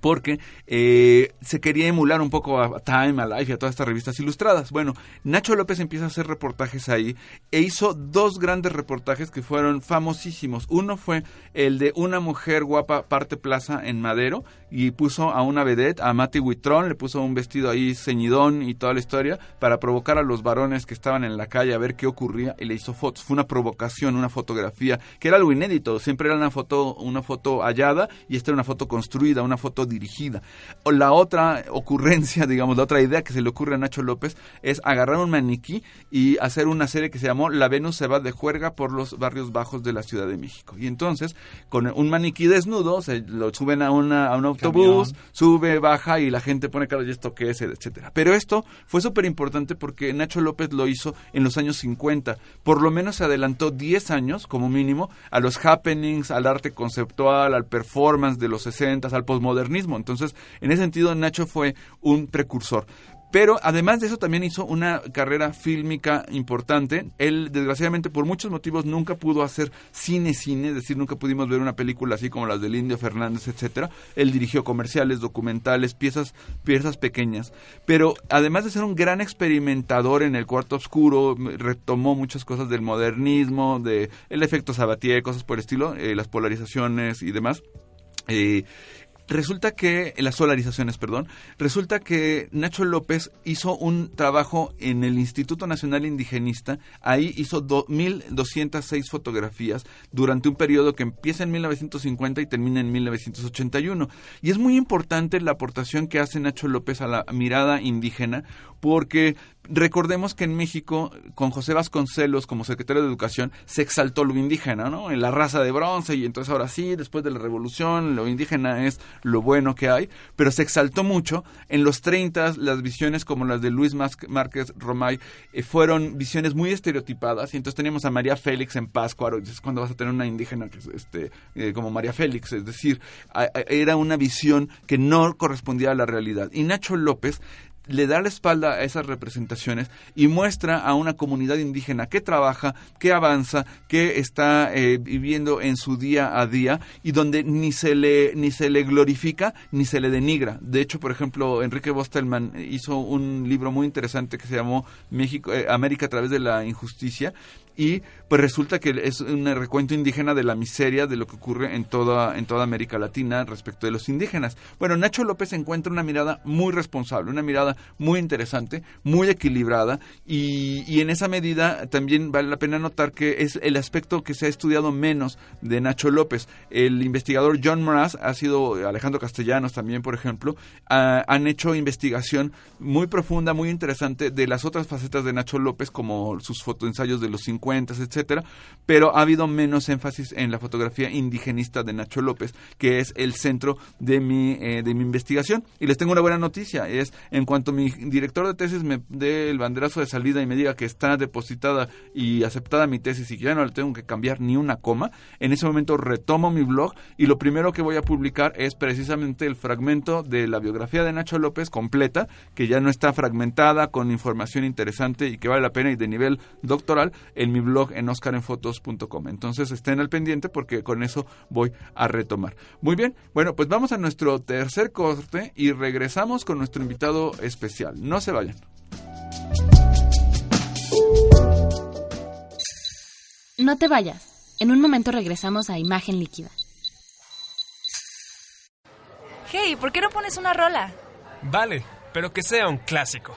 porque eh, se quería emular un poco a Time, a Life y a todas estas revistas ilustradas. Bueno, Nacho López empieza a hacer reportajes ahí e hizo dos grandes reportajes que fueron famosísimos. Uno fue el de una mujer guapa parte plaza en Madero y puso a una vedette, a Mati Huitrón, le puso un vestido ahí ceñidón y toda la historia para provocar a los varones que estaban en la calle a ver qué ocurría y le hizo fotos. Fue una provocación, una fotografía que era algo inédito. Siempre era una foto, una foto hallada y esta era una foto construida, una foto dirigida. O la otra ocurrencia, digamos, la otra idea que se le ocurre a Nacho López es agarrar un maniquí y hacer una serie que se llamó La Venus se va de juerga por los barrios bajos de la Ciudad de México. Y entonces, con un maniquí desnudo, se lo suben a, una, a un autobús, sube, baja y la gente pone cara, ¿y esto qué es? etcétera. Pero esto fue súper importante porque Nacho López lo hizo en los años 50. Por lo menos se adelantó 10 años, como mínimo, a los happenings, al arte conceptual, al performance de los 60, al posmodernismo. Entonces, en ese sentido, Nacho fue un precursor. Pero además de eso también hizo una carrera fílmica importante. Él, desgraciadamente, por muchos motivos, nunca pudo hacer cine-cine, es decir, nunca pudimos ver una película así como las del Indio Fernández, etcétera. Él dirigió comerciales, documentales, piezas, piezas pequeñas. Pero además de ser un gran experimentador en el cuarto oscuro, retomó muchas cosas del modernismo, de el efecto Sabatier, cosas por el estilo, eh, las polarizaciones y demás. Eh, Resulta que, las solarizaciones, perdón, resulta que Nacho López hizo un trabajo en el Instituto Nacional Indigenista, ahí hizo do- 1.206 fotografías durante un periodo que empieza en 1950 y termina en 1981. Y es muy importante la aportación que hace Nacho López a la mirada indígena, porque recordemos que en México, con José Vasconcelos como secretario de Educación, se exaltó lo indígena, ¿no? En la raza de bronce, y entonces ahora sí, después de la revolución, lo indígena es lo bueno que hay, pero se exaltó mucho. En los 30, las visiones como las de Luis Márquez Romay eh, fueron visiones muy estereotipadas, y entonces teníamos a María Félix en Páscuaro, y dices, ¿cuándo vas a tener una indígena que es, este, eh, como María Félix? Es decir, era una visión que no correspondía a la realidad. Y Nacho López le da la espalda a esas representaciones y muestra a una comunidad indígena que trabaja, que avanza, que está eh, viviendo en su día a día y donde ni se le ni se le glorifica ni se le denigra. De hecho, por ejemplo, Enrique Bostelman hizo un libro muy interesante que se llamó México eh, América a través de la injusticia y pues resulta que es un recuento indígena de la miseria de lo que ocurre en toda en toda América Latina respecto de los indígenas. Bueno, Nacho López encuentra una mirada muy responsable, una mirada muy interesante, muy equilibrada y, y en esa medida también vale la pena notar que es el aspecto que se ha estudiado menos de Nacho López. El investigador John Mraz ha sido Alejandro Castellanos también, por ejemplo, han hecho investigación muy profunda, muy interesante de las otras facetas de Nacho López como sus fotoensayos de los 50, etcétera, pero ha habido menos énfasis en la fotografía indigenista de Nacho López, que es el centro de mi, eh, de mi investigación. Y les tengo una buena noticia, es en cuanto mi director de tesis me dé el banderazo de salida y me diga que está depositada y aceptada mi tesis y que ya no le tengo que cambiar ni una coma, en ese momento retomo mi blog y lo primero que voy a publicar es precisamente el fragmento de la biografía de Nacho López completa, que ya no está fragmentada con información interesante y que vale la pena y de nivel doctoral en mi blog en oscarenfotos.com. Entonces estén al pendiente porque con eso voy a retomar. Muy bien, bueno, pues vamos a nuestro tercer corte y regresamos con nuestro invitado especial. No se vayan. No te vayas. En un momento regresamos a Imagen Líquida. Hey, ¿por qué no pones una rola? Vale, pero que sea un clásico.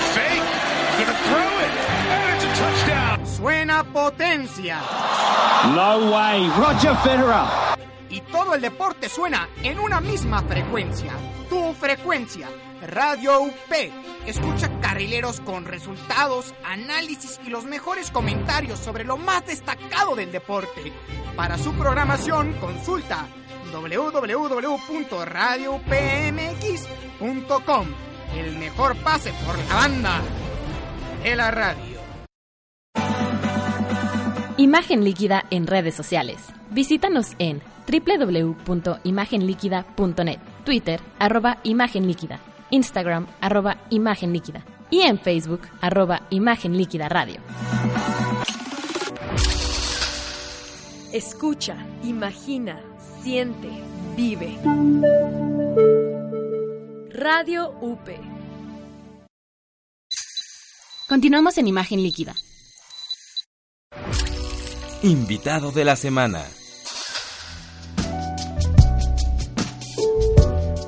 Suena potencia. No way, Roger Federer. Y todo el deporte suena en una misma frecuencia. Tu frecuencia. Radio UP. Escucha carrileros con resultados, análisis y los mejores comentarios sobre lo más destacado del deporte. Para su programación, consulta www.radioupmx.com. El mejor pase por la banda de la radio. Imagen Líquida en redes sociales. Visítanos en www.imagenliquida.net, Twitter, arroba Imagen Líquida, Instagram, arroba Imagen Líquida y en Facebook, arroba Imagen Líquida Radio. Escucha, imagina, siente, vive. Radio UP. Continuamos en Imagen Líquida. Invitado de la semana.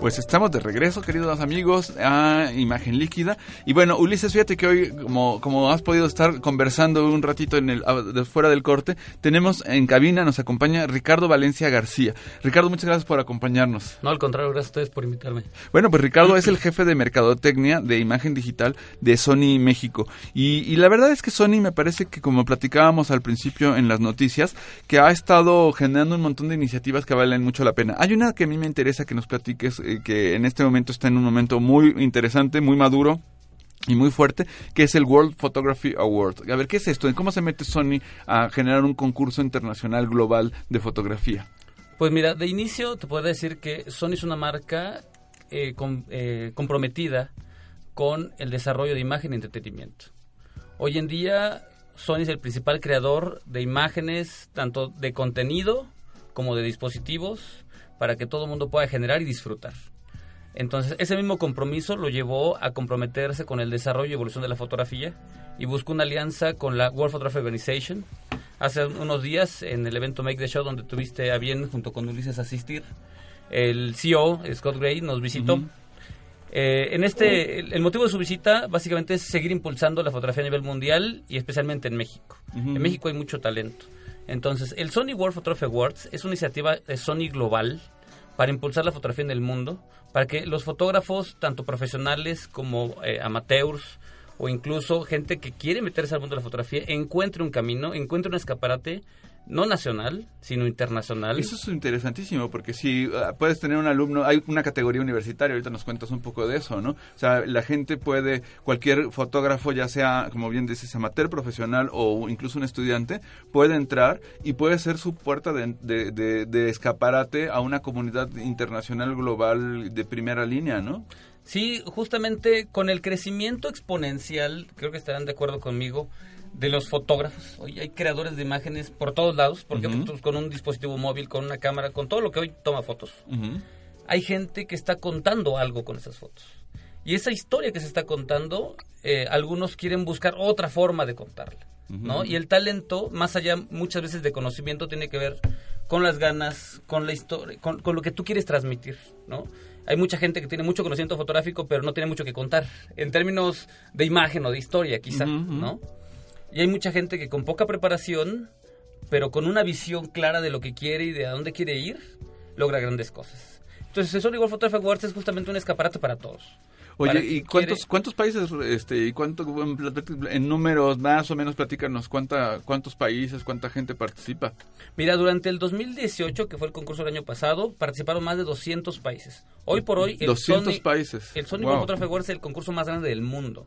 Pues estamos de regreso, queridos amigos, a Imagen Líquida. Y bueno, Ulises, fíjate que hoy, como, como has podido estar conversando un ratito en el, de fuera del corte, tenemos en cabina, nos acompaña Ricardo Valencia García. Ricardo, muchas gracias por acompañarnos. No, al contrario, gracias a ustedes por invitarme. Bueno, pues Ricardo es el jefe de mercadotecnia de imagen digital de Sony México. Y, y la verdad es que Sony me parece que, como platicábamos al principio en las noticias, que ha estado generando un montón de iniciativas que valen mucho la pena. Hay una que a mí me interesa que nos platiques. Eh, que en este momento está en un momento muy interesante, muy maduro y muy fuerte, que es el World Photography Award. A ver, ¿qué es esto? ¿Cómo se mete Sony a generar un concurso internacional global de fotografía? Pues mira, de inicio te puedo decir que Sony es una marca eh, com, eh, comprometida con el desarrollo de imagen y entretenimiento. Hoy en día Sony es el principal creador de imágenes, tanto de contenido como de dispositivos, para que todo el mundo pueda generar y disfrutar. Entonces, ese mismo compromiso lo llevó a comprometerse con el desarrollo y evolución de la fotografía y buscó una alianza con la World Photography Organization. Hace unos días, en el evento Make the Show, donde tuviste a bien, junto con Ulises, asistir, el CEO, Scott Gray, nos visitó. Eh, en este, el, el motivo de su visita básicamente es seguir impulsando la fotografía a nivel mundial y especialmente en México. En México hay mucho talento. Entonces, el Sony World Photography Awards es una iniciativa de Sony global para impulsar la fotografía en el mundo, para que los fotógrafos, tanto profesionales como eh, amateurs, o incluso gente que quiere meterse al mundo de la fotografía, encuentre un camino, encuentre un escaparate no nacional, sino internacional. Eso es interesantísimo, porque si ah, puedes tener un alumno, hay una categoría universitaria, ahorita nos cuentas un poco de eso, ¿no? O sea, la gente puede, cualquier fotógrafo, ya sea, como bien dices, amateur, profesional o incluso un estudiante, puede entrar y puede ser su puerta de, de, de, de escaparate a una comunidad internacional global de primera línea, ¿no? Sí, justamente con el crecimiento exponencial, creo que estarán de acuerdo conmigo, de los fotógrafos. Hoy hay creadores de imágenes por todos lados, porque pues, con un dispositivo móvil, con una cámara, con todo lo que hoy toma fotos. Hay gente que está contando algo con esas fotos. Y esa historia que se está contando, eh, algunos quieren buscar otra forma de contarla. ¿no? Y el talento, más allá muchas veces de conocimiento, tiene que ver con las ganas, con la historia, con, con lo que tú quieres transmitir, ¿no? Hay mucha gente que tiene mucho conocimiento fotográfico, pero no tiene mucho que contar, en términos de imagen o de historia, quizá. ¿no? Y hay mucha gente que con poca preparación, pero con una visión clara de lo que quiere y de a dónde quiere ir, logra grandes cosas. Entonces, el Sony World Photography Awards es justamente un escaparate para todos. Oye, ¿y cuántos quiere- cuántos países este y cuánto en, en números más o menos platícanos cuánta cuántos países, cuánta gente participa? Mira, durante el 2018, que fue el concurso del año pasado, participaron más de 200 países. Hoy por hoy, el 200 Sony, países. El Sony Wow. World Photography Awards es el concurso más grande del mundo.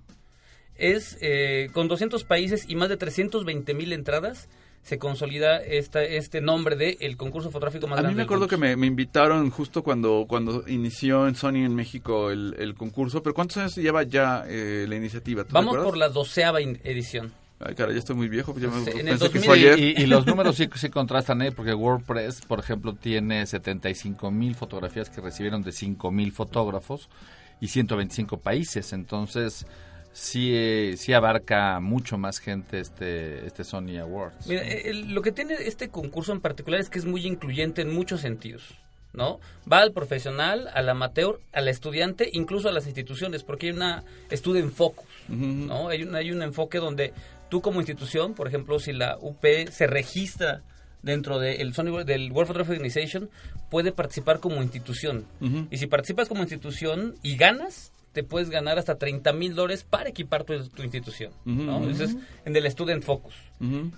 Es eh, con 200 países y más de 320 mil entradas se consolida esta, este nombre de el concurso fotográfico más A mí grande me del acuerdo mundo. que me, me invitaron justo cuando cuando inició en Sony en México el, el concurso, pero ¿cuántos años lleva ya eh, la iniciativa? ¿Tú Vamos por la doceava edición. Ay, cara, ya estoy muy viejo, pues ya me Sí, en el pensé que 2000 fue ayer. Y, y los números sí, sí contrastan, ¿eh? porque WordPress, por ejemplo, tiene 75 mil fotografías que recibieron de 5 mil fotógrafos y 125 países. Entonces, sí, eh, sí abarca mucho más gente este, este Sony Awards. Mira, el- lo que tiene este concurso en particular es que es muy incluyente en muchos sentidos, ¿no? Va al profesional, al amateur, al estudiante, incluso a las instituciones, porque hay una student focus, ¿no? Hay un, hay un enfoque donde tú como institución, por ejemplo, si la UP se registra dentro del Sony- del World Photography Organization, puede participar como institución. Y si participas como institución y ganas, te puedes ganar hasta 30 mil dólares para equipar tu, tu institución. ¿no? Ujú. Ese es en el Student Focus.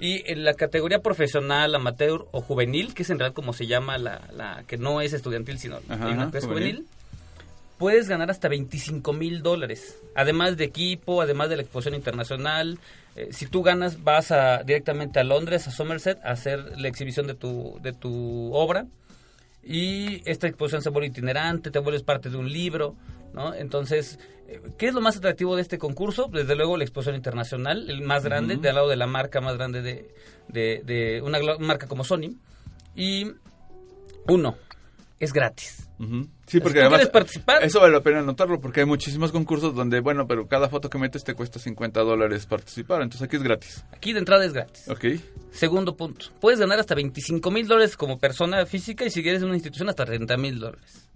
Y en la categoría profesional, amateur o juvenil, que es en realidad como se llama la, la que no es estudiantil, sino Ajá, una que es juvenil. juvenil, puedes ganar hasta 25 mil dólares. Además de equipo, además de la exposición internacional. Eh, si tú ganas, vas a, directamente a Londres, a Somerset, a hacer la exhibición de tu, de tu obra. Y esta exposición se vuelve itinerante, te vuelves parte de un libro, ¿no? Entonces, eh, ¿qué es lo más atractivo de este concurso? Desde luego la exposición internacional, el más grande, de al lado de la marca más grande de, de, de una marca como Sony. Y uno, es gratis. Ujú. Sí, Si porque además quieres participar- eso vale la pena notarlo porque hay muchísimos concursos donde, bueno, pero cada foto que metes te cuesta 50 dólares participar, entonces aquí es gratis. Aquí de entrada es gratis. Ok. Segundo punto, puedes ganar hasta 25 mil dólares como persona física y si quieres en una institución hasta 30 mil dólares.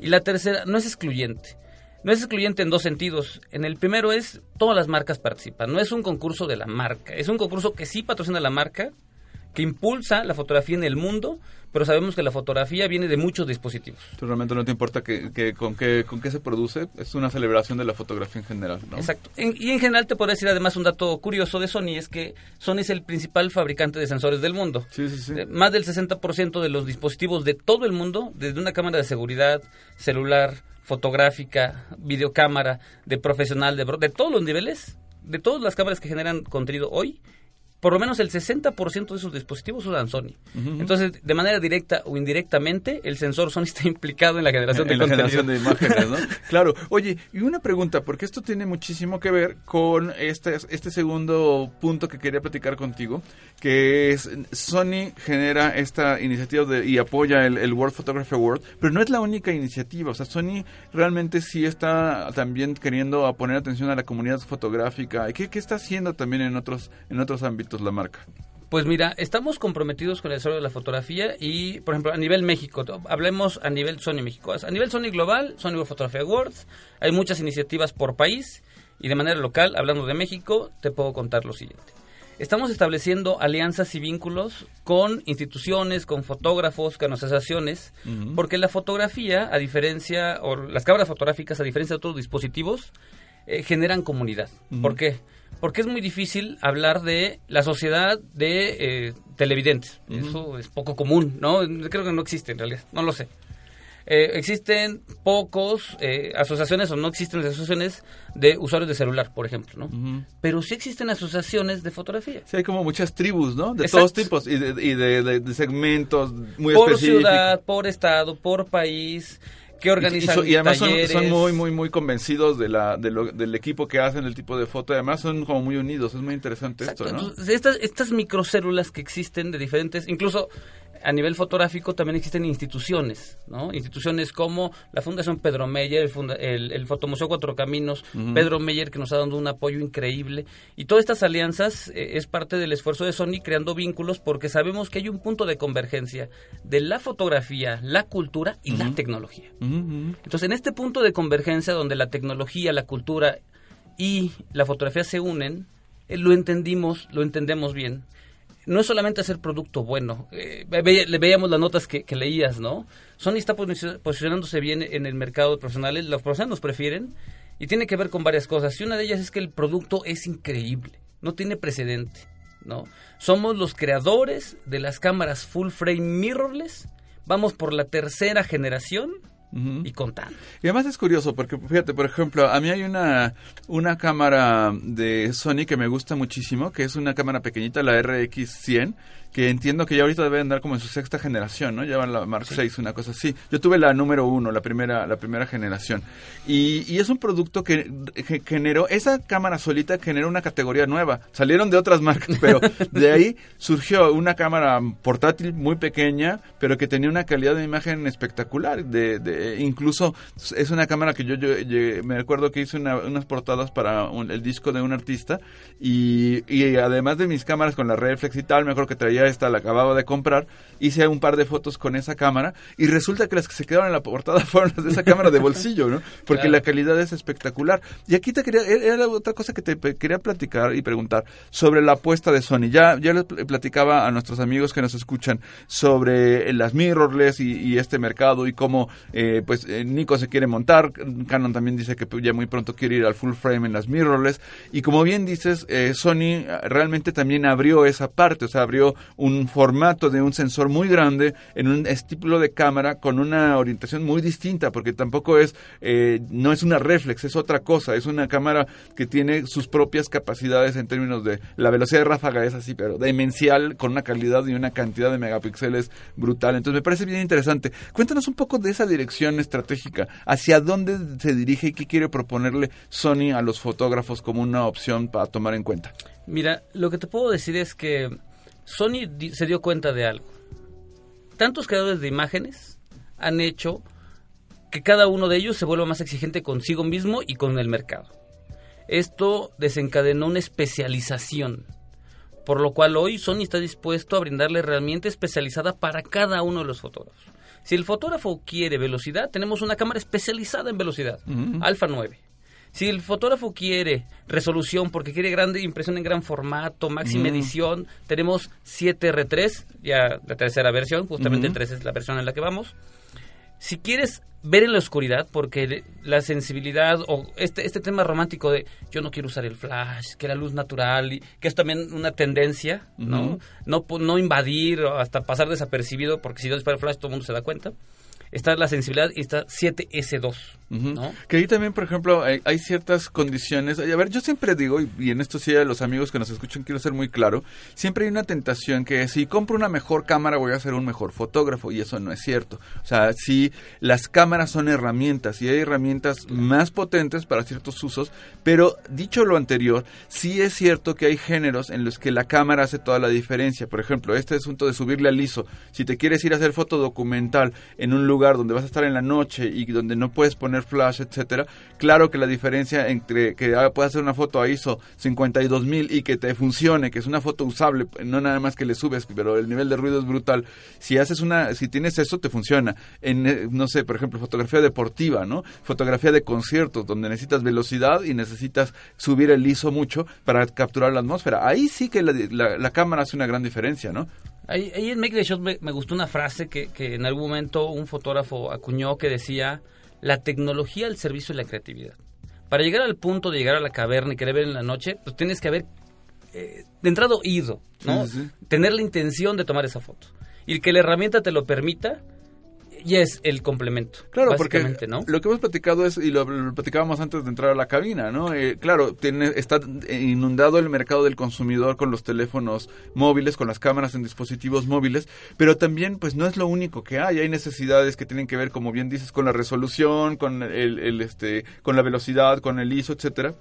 Y la tercera, no es excluyente. No es excluyente en dos sentidos. En el primero es, todas las marcas participan. No es un concurso de la marca. Es un concurso que sí patrocina la marca, que impulsa la fotografía en el mundo, pero sabemos que la fotografía viene de muchos dispositivos. Entonces, realmente no te importa que, que- con, qué, con qué se produce, es una celebración de la fotografía en general, ¿no? Exacto. En- y en general te puedo decir además un dato curioso de Sony, es que Sony es el principal fabricante de sensores del mundo. Eh, Más del 60% de los dispositivos de todo el mundo, desde una cámara de seguridad, celular, fotográfica, videocámara, de profesional, de, de todos los niveles, de todas las cámaras que generan contenido hoy, por lo menos el 60% de sus dispositivos usan Sony. Entonces, de manera directa o indirectamente, el sensor Sony está implicado en la generación de en la generación de imágenes, ¿no? claro. Oye, y una pregunta, porque esto tiene muchísimo que ver con este, este segundo punto que quería platicar contigo, que es Sony genera esta iniciativa de- y apoya el, el World Photography Award, pero no es la única iniciativa. O sea, Sony realmente sí está también queriendo poner atención a la comunidad fotográfica. ¿Qué, qué está haciendo también en otros, en otros ámbitos la marca? Pues mira, estamos comprometidos con el desarrollo de la fotografía y, por ejemplo, a nivel México, hablemos a nivel Sony México. A nivel Sony Global, Sony World Photography Awards, hay muchas iniciativas por país y de manera local, hablando de México, te puedo contar lo siguiente. Estamos estableciendo alianzas y vínculos con instituciones, con fotógrafos, con asociaciones, porque la fotografía, a diferencia, o las cámaras fotográficas, a diferencia de otros dispositivos, eh, generan comunidad. Ujú. ¿Por qué? Porque es muy difícil hablar de la sociedad de eh, televidentes. Eso es poco común, ¿no? Creo que no existe en realidad, no lo sé. Eh, existen pocos eh, asociaciones o no existen asociaciones de usuarios de celular, por ejemplo, ¿no? Pero sí existen asociaciones de fotografía. Sí, hay como muchas tribus, ¿no? De Exacto. todos tipos y de, y de- de- de segmentos muy por específicos. ciudad, por estado, por país, que organizan y, y además son, muy, muy, muy convencidos de la, de lo- del equipo que hacen el tipo de foto. Además son como muy unidos. Es muy interesante esto, ¿no? Estas, estas microcélulas que existen de diferentes, incluso a nivel fotográfico también existen instituciones, ¿no? Instituciones como la Fundación Pedro Meyer, el, funda- el, el Fotomuseo Cuatro Caminos. Pedro Meyer que nos ha dado un apoyo increíble. Y todas estas alianzas eh, es parte del esfuerzo de Sony creando vínculos porque sabemos que hay un punto de convergencia de la fotografía, la cultura y la tecnología. Entonces, en este punto de convergencia donde la tecnología, la cultura y la fotografía se unen, eh, lo entendimos, lo entendemos bien. No es solamente hacer producto bueno. Eh, le veíamos las notas que, leías, ¿no? Sony está posi- posicionándose bien en el mercado de profesionales. Los profesionales nos prefieren y tiene que ver con varias cosas. Y una de ellas es que el producto es increíble. No tiene precedente, ¿no? Somos los creadores de las cámaras full frame mirrorless. Vamos por la tercera generación y contando. Y además es curioso porque, fíjate, por ejemplo, a mí hay una, una cámara de Sony que me gusta muchísimo, que es una cámara pequeñita, la RX100, que entiendo que ya ahorita debe andar como en su sexta generación, ¿no? Llevan la Mark VI, una cosa así. Yo tuve la número uno, la primera, la primera generación. Y, y es un producto que, que generó, esa cámara solita generó una categoría nueva. Salieron de otras marcas, pero de ahí surgió una cámara portátil muy pequeña, pero que tenía una calidad de imagen espectacular. De, de- incluso es una cámara que yo, yo- yo- me acuerdo que hice una- unas portadas para un- el disco de un artista y, y además de mis cámaras con la reflex y tal, me acuerdo que traía esta, la acababa de comprar, hice un par de fotos con esa cámara y resulta que las que se quedaron en la portada fueron las de esa cámara de bolsillo, ¿no? Porque Claro. la calidad es espectacular. Y aquí te quería, era otra cosa que te quería platicar y preguntar sobre la apuesta de Sony. Ya, ya les pl- platicaba a nuestros amigos que nos escuchan sobre las mirrorless y, y este mercado y cómo eh, pues eh, Nico se quiere montar, Canon también dice que pues, ya muy pronto quiere ir al full frame en las mirrorless y como bien dices, eh, Sony realmente también abrió esa parte, o sea, abrió un formato de un sensor muy grande en un estilo de cámara con una orientación muy distinta, porque tampoco es, eh, no es una reflex, es otra cosa, es una cámara que tiene sus propias capacidades en términos de la velocidad de ráfaga es así, pero demencial, con una calidad y una cantidad de megapíxeles brutal. Entonces me parece bien interesante. Cuéntanos un poco de esa dirección estratégica, hacia dónde se dirige y qué quiere proponerle Sony a los fotógrafos como una opción para tomar en cuenta. Mira, lo que te puedo decir es que Sony di- se dio cuenta de algo. Tantos creadores de imágenes han hecho que cada uno de ellos se vuelva más exigente consigo mismo y con el mercado. Esto desencadenó una especialización, por lo cual hoy Sony está dispuesto a brindarle herramienta especializada para cada uno de los fotógrafos. Si el fotógrafo quiere velocidad, tenemos una cámara especializada en velocidad. Alpha 9. Si el fotógrafo quiere resolución porque quiere grande impresión en gran formato, máxima Mm. edición, tenemos 7R3, ya la tercera versión, justamente Ujú. el 3 es la versión en la que vamos. Si quieres ver en la oscuridad, porque la sensibilidad o este, este tema romántico de yo no quiero usar el flash, que la luz natural, y que es también una tendencia, ¿no? No, no invadir o hasta pasar desapercibido, porque si no dispara el flash todo el mundo se da cuenta. está la sensibilidad y está 7S2. ¿No? Que ahí también, por ejemplo, hay, hay ciertas condiciones. A ver, yo siempre digo, y, y en esto sí a los amigos que nos escuchan quiero ser muy claro, siempre hay una tentación que si compro una mejor cámara voy a ser un mejor fotógrafo, y eso no es cierto. O sea, sí, las cámaras son herramientas, y hay herramientas más potentes para ciertos usos, pero dicho lo anterior, sí es cierto que hay géneros en los que la cámara hace toda la diferencia. Por ejemplo, este asunto de subirle al ISO. Si te quieres ir a hacer foto documental en un lugar donde vas a estar en la noche y donde no puedes poner flash, etcétera, claro que la diferencia entre que ah, puedas hacer una foto a ISO 52000 y que te funcione, que es una foto usable, no nada más que le subes, pero el nivel de ruido es brutal. Si haces una, si tienes eso, te funciona. En, eh, no sé, por ejemplo, fotografía deportiva, ¿no? Fotografía de conciertos, donde necesitas velocidad y necesitas subir el ISO mucho para capturar la atmósfera. Ahí sí que la, cámara hace una gran diferencia, ¿no? Ahí, ahí en Make the Shot me, me gustó una frase que, que en algún momento un fotógrafo acuñó que decía, la tecnología al servicio de la creatividad. Para llegar al punto de llegar a la caverna y querer ver en la noche, pues tienes que haber eh, de entrada ido, ¿no? Sí, sí, sí. Tener la intención de tomar esa foto. Y que la herramienta te lo permita, ya es el complemento. Claro, porque lo que hemos platicado es, y lo, lo platicábamos antes de entrar a la cabina, ¿no? Eh, claro, tiene, está inundado el mercado del consumidor con los teléfonos móviles, con las cámaras en dispositivos móviles, pero también, pues no es lo único que hay. Hay necesidades que tienen que ver, como bien dices, con la resolución, con el, el, este, con la velocidad, con el ISO, etcétera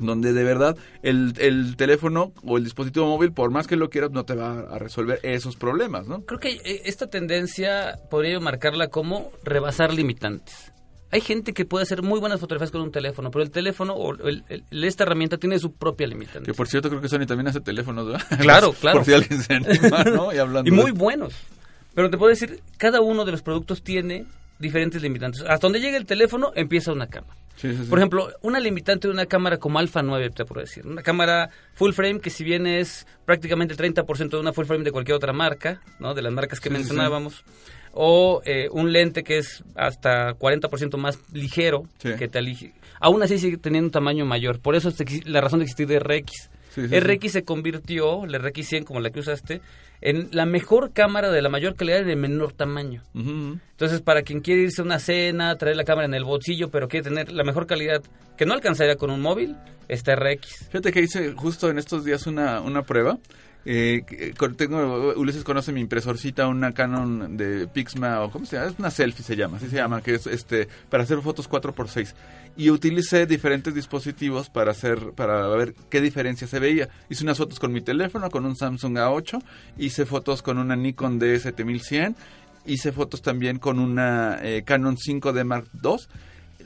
donde de verdad el, el teléfono o el dispositivo móvil, por más que lo quieras, no te va a resolver esos problemas, ¿no? Creo que eh, esta tendencia podría marcarla como rebasar limitantes. Hay gente que puede hacer muy buenas fotografías con un teléfono, pero el teléfono o el- el- esta herramienta tiene su propia limitante. Que por cierto creo que Sony también hace teléfonos, ¿verdad? Claro, claro. Por si alguien se anima, ¿no? Y hablando Y muy de- buenos. Pero te puedo decir, cada uno de los productos tiene diferentes limitantes. Hasta donde llega el teléfono, empieza una cámara. Sí, sí, sí. Por ejemplo, una limitante de una cámara como Alpha 9, te puedo decir. Una cámara full frame que si bien es prácticamente el 30% de una full frame de cualquier otra marca, ¿no? De las marcas que mencionábamos. O eh, un lente que es hasta 40% más ligero, que te alige- Aún así sigue teniendo un tamaño mayor. Por eso es la razón de existir de RX. Sí, sí, RX se convirtió, la RX 100 como la que usaste, en la mejor cámara de la mayor calidad y de menor tamaño. Entonces, para quien quiere irse a una cena, traer la cámara en el bolsillo, pero quiere tener la mejor calidad que no alcanzaría con un móvil, está RX. Fíjate que hice justo en estos días una, una prueba. Eh, con- tengo, Ulises conoce mi impresorcita, una Canon de Pixma, o ¿cómo se llama? Es una selfie se llama, así se llama, que es este para hacer fotos 4x6. Y utilicé diferentes dispositivos para hacer, para ver qué diferencia se veía. Hice unas fotos con mi teléfono, con un Samsung A8, hice fotos con una Nikon D7100, hice fotos también con una eh, Canon 5D Mark II.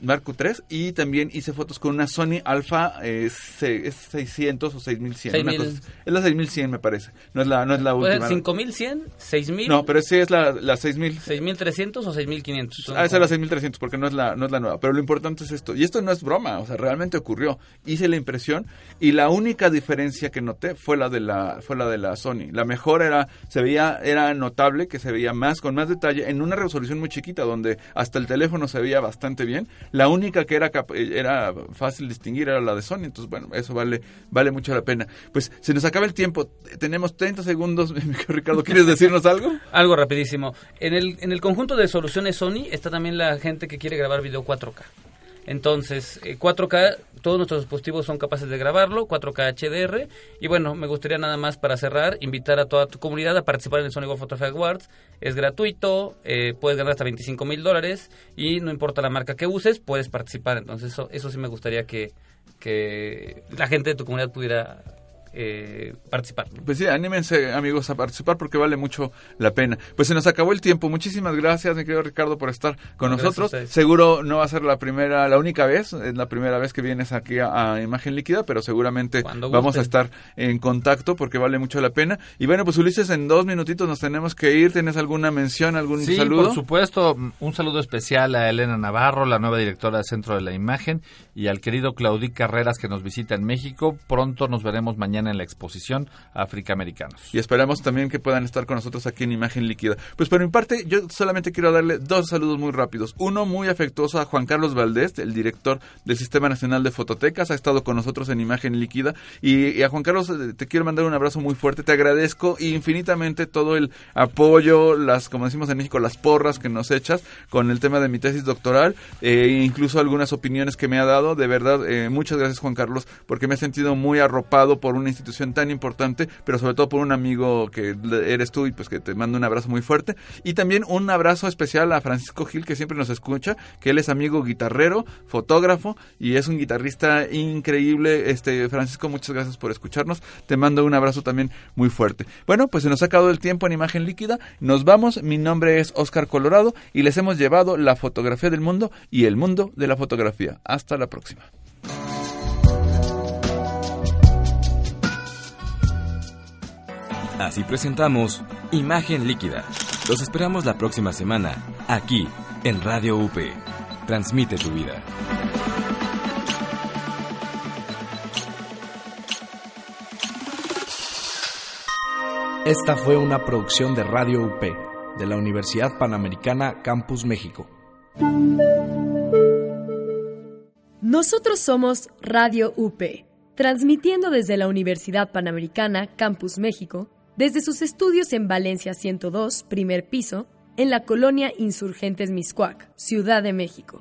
Mark III y también hice fotos con una Sony Alpha eh, se- es 600 o 6100. una 6000. cosa- es la 6100 me parece. No es la, no es la Puede última. ser 5100, 6000, No, pero sí es la, la 6000. 6300 o 6500. Son Ah, esa es la como- 6300 porque no es la no es la nueva, pero lo importante es esto. Y esto no es broma, o sea, realmente ocurrió. Hice la impresión y la única diferencia que noté fue la de la fue la de la Sony. La mejor era se veía era notable que se veía más con más detalle en una resolución muy chiquita donde hasta el teléfono se veía bastante bien. La única que era cap- era fácil distinguir era la de Sony, entonces bueno, eso vale vale mucho la pena. Pues se nos acaba el tiempo. Tenemos 30 segundos, Ricardo, ¿quieres decirnos algo? Algo rapidísimo. En el, en el conjunto de soluciones Sony está también la gente que quiere grabar video 4K. Entonces, eh, 4K, todos nuestros dispositivos son capaces de grabarlo, 4K HDR. Y bueno, me gustaría nada más para cerrar, invitar a toda tu comunidad a participar en el Sony Go Photography Awards. Es gratuito, eh, puedes ganar hasta 25 mil dólares y no importa la marca que uses, puedes participar. Entonces, eso, eso sí me gustaría que, que la gente de tu comunidad pudiera eh, participar. Pues sí, anímense amigos a participar porque vale mucho la pena. Pues se nos acabó el tiempo. Muchísimas gracias, mi querido Ricardo, por estar con gracias nosotros. Seguro no va a ser la primera, la única vez, es la primera vez que vienes aquí a, a Imagen Líquida, pero seguramente vamos a estar en contacto porque vale mucho la pena. Y bueno, pues Ulises, en dos minutitos nos tenemos que ir. ¿Tienes alguna mención, algún Sí, saludo? por supuesto. Un saludo especial a Elena Navarro, la nueva directora del Centro de la Imagen, y al querido Claudí Carreras que nos visita en México. Pronto nos veremos mañana en la exposición África Americanos. Y esperamos también que puedan estar con nosotros aquí en Imagen Líquida. Pues por mi parte, yo solamente quiero darle dos saludos muy rápidos. Uno muy afectuoso a Juan Carlos Valdés, el director del Sistema Nacional de Fototecas, ha estado con nosotros en Imagen Líquida. Y, a Juan Carlos eh, te quiero mandar un abrazo muy fuerte. Te agradezco infinitamente todo el apoyo, las, como decimos en México, las porras que nos echas con el tema de mi tesis doctoral, e incluso algunas opiniones que me ha dado. De verdad, eh, muchas gracias Juan Carlos, porque me he sentido muy arropado por una institución tan importante, pero sobre todo por un amigo que eres tú y pues que te mando un abrazo muy fuerte. Y también un abrazo especial a Francisco Gil, que siempre nos escucha, que él es amigo guitarrero, fotógrafo y es un guitarrista increíble. Este Francisco, muchas gracias por escucharnos. Te mando un abrazo también muy fuerte. Bueno, pues se nos ha acabado el tiempo en imagen líquida. Nos vamos. Mi nombre es Oscar Colorado y les hemos llevado la fotografía del mundo y el mundo de la fotografía. Hasta la próxima. Así presentamos Imagen Líquida. Los esperamos la próxima semana, aquí, en Radio UP. Transmite tu vida. Esta fue una producción de Radio UP, de la Universidad Panamericana Campus México. Nosotros somos Radio UP, transmitiendo desde la Universidad Panamericana Campus México, desde sus estudios en Valencia 102, primer piso, en la colonia Insurgentes Miscuac, Ciudad de México.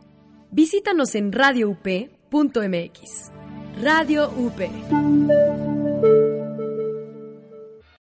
Visítanos en radioup.mx. Radio UP.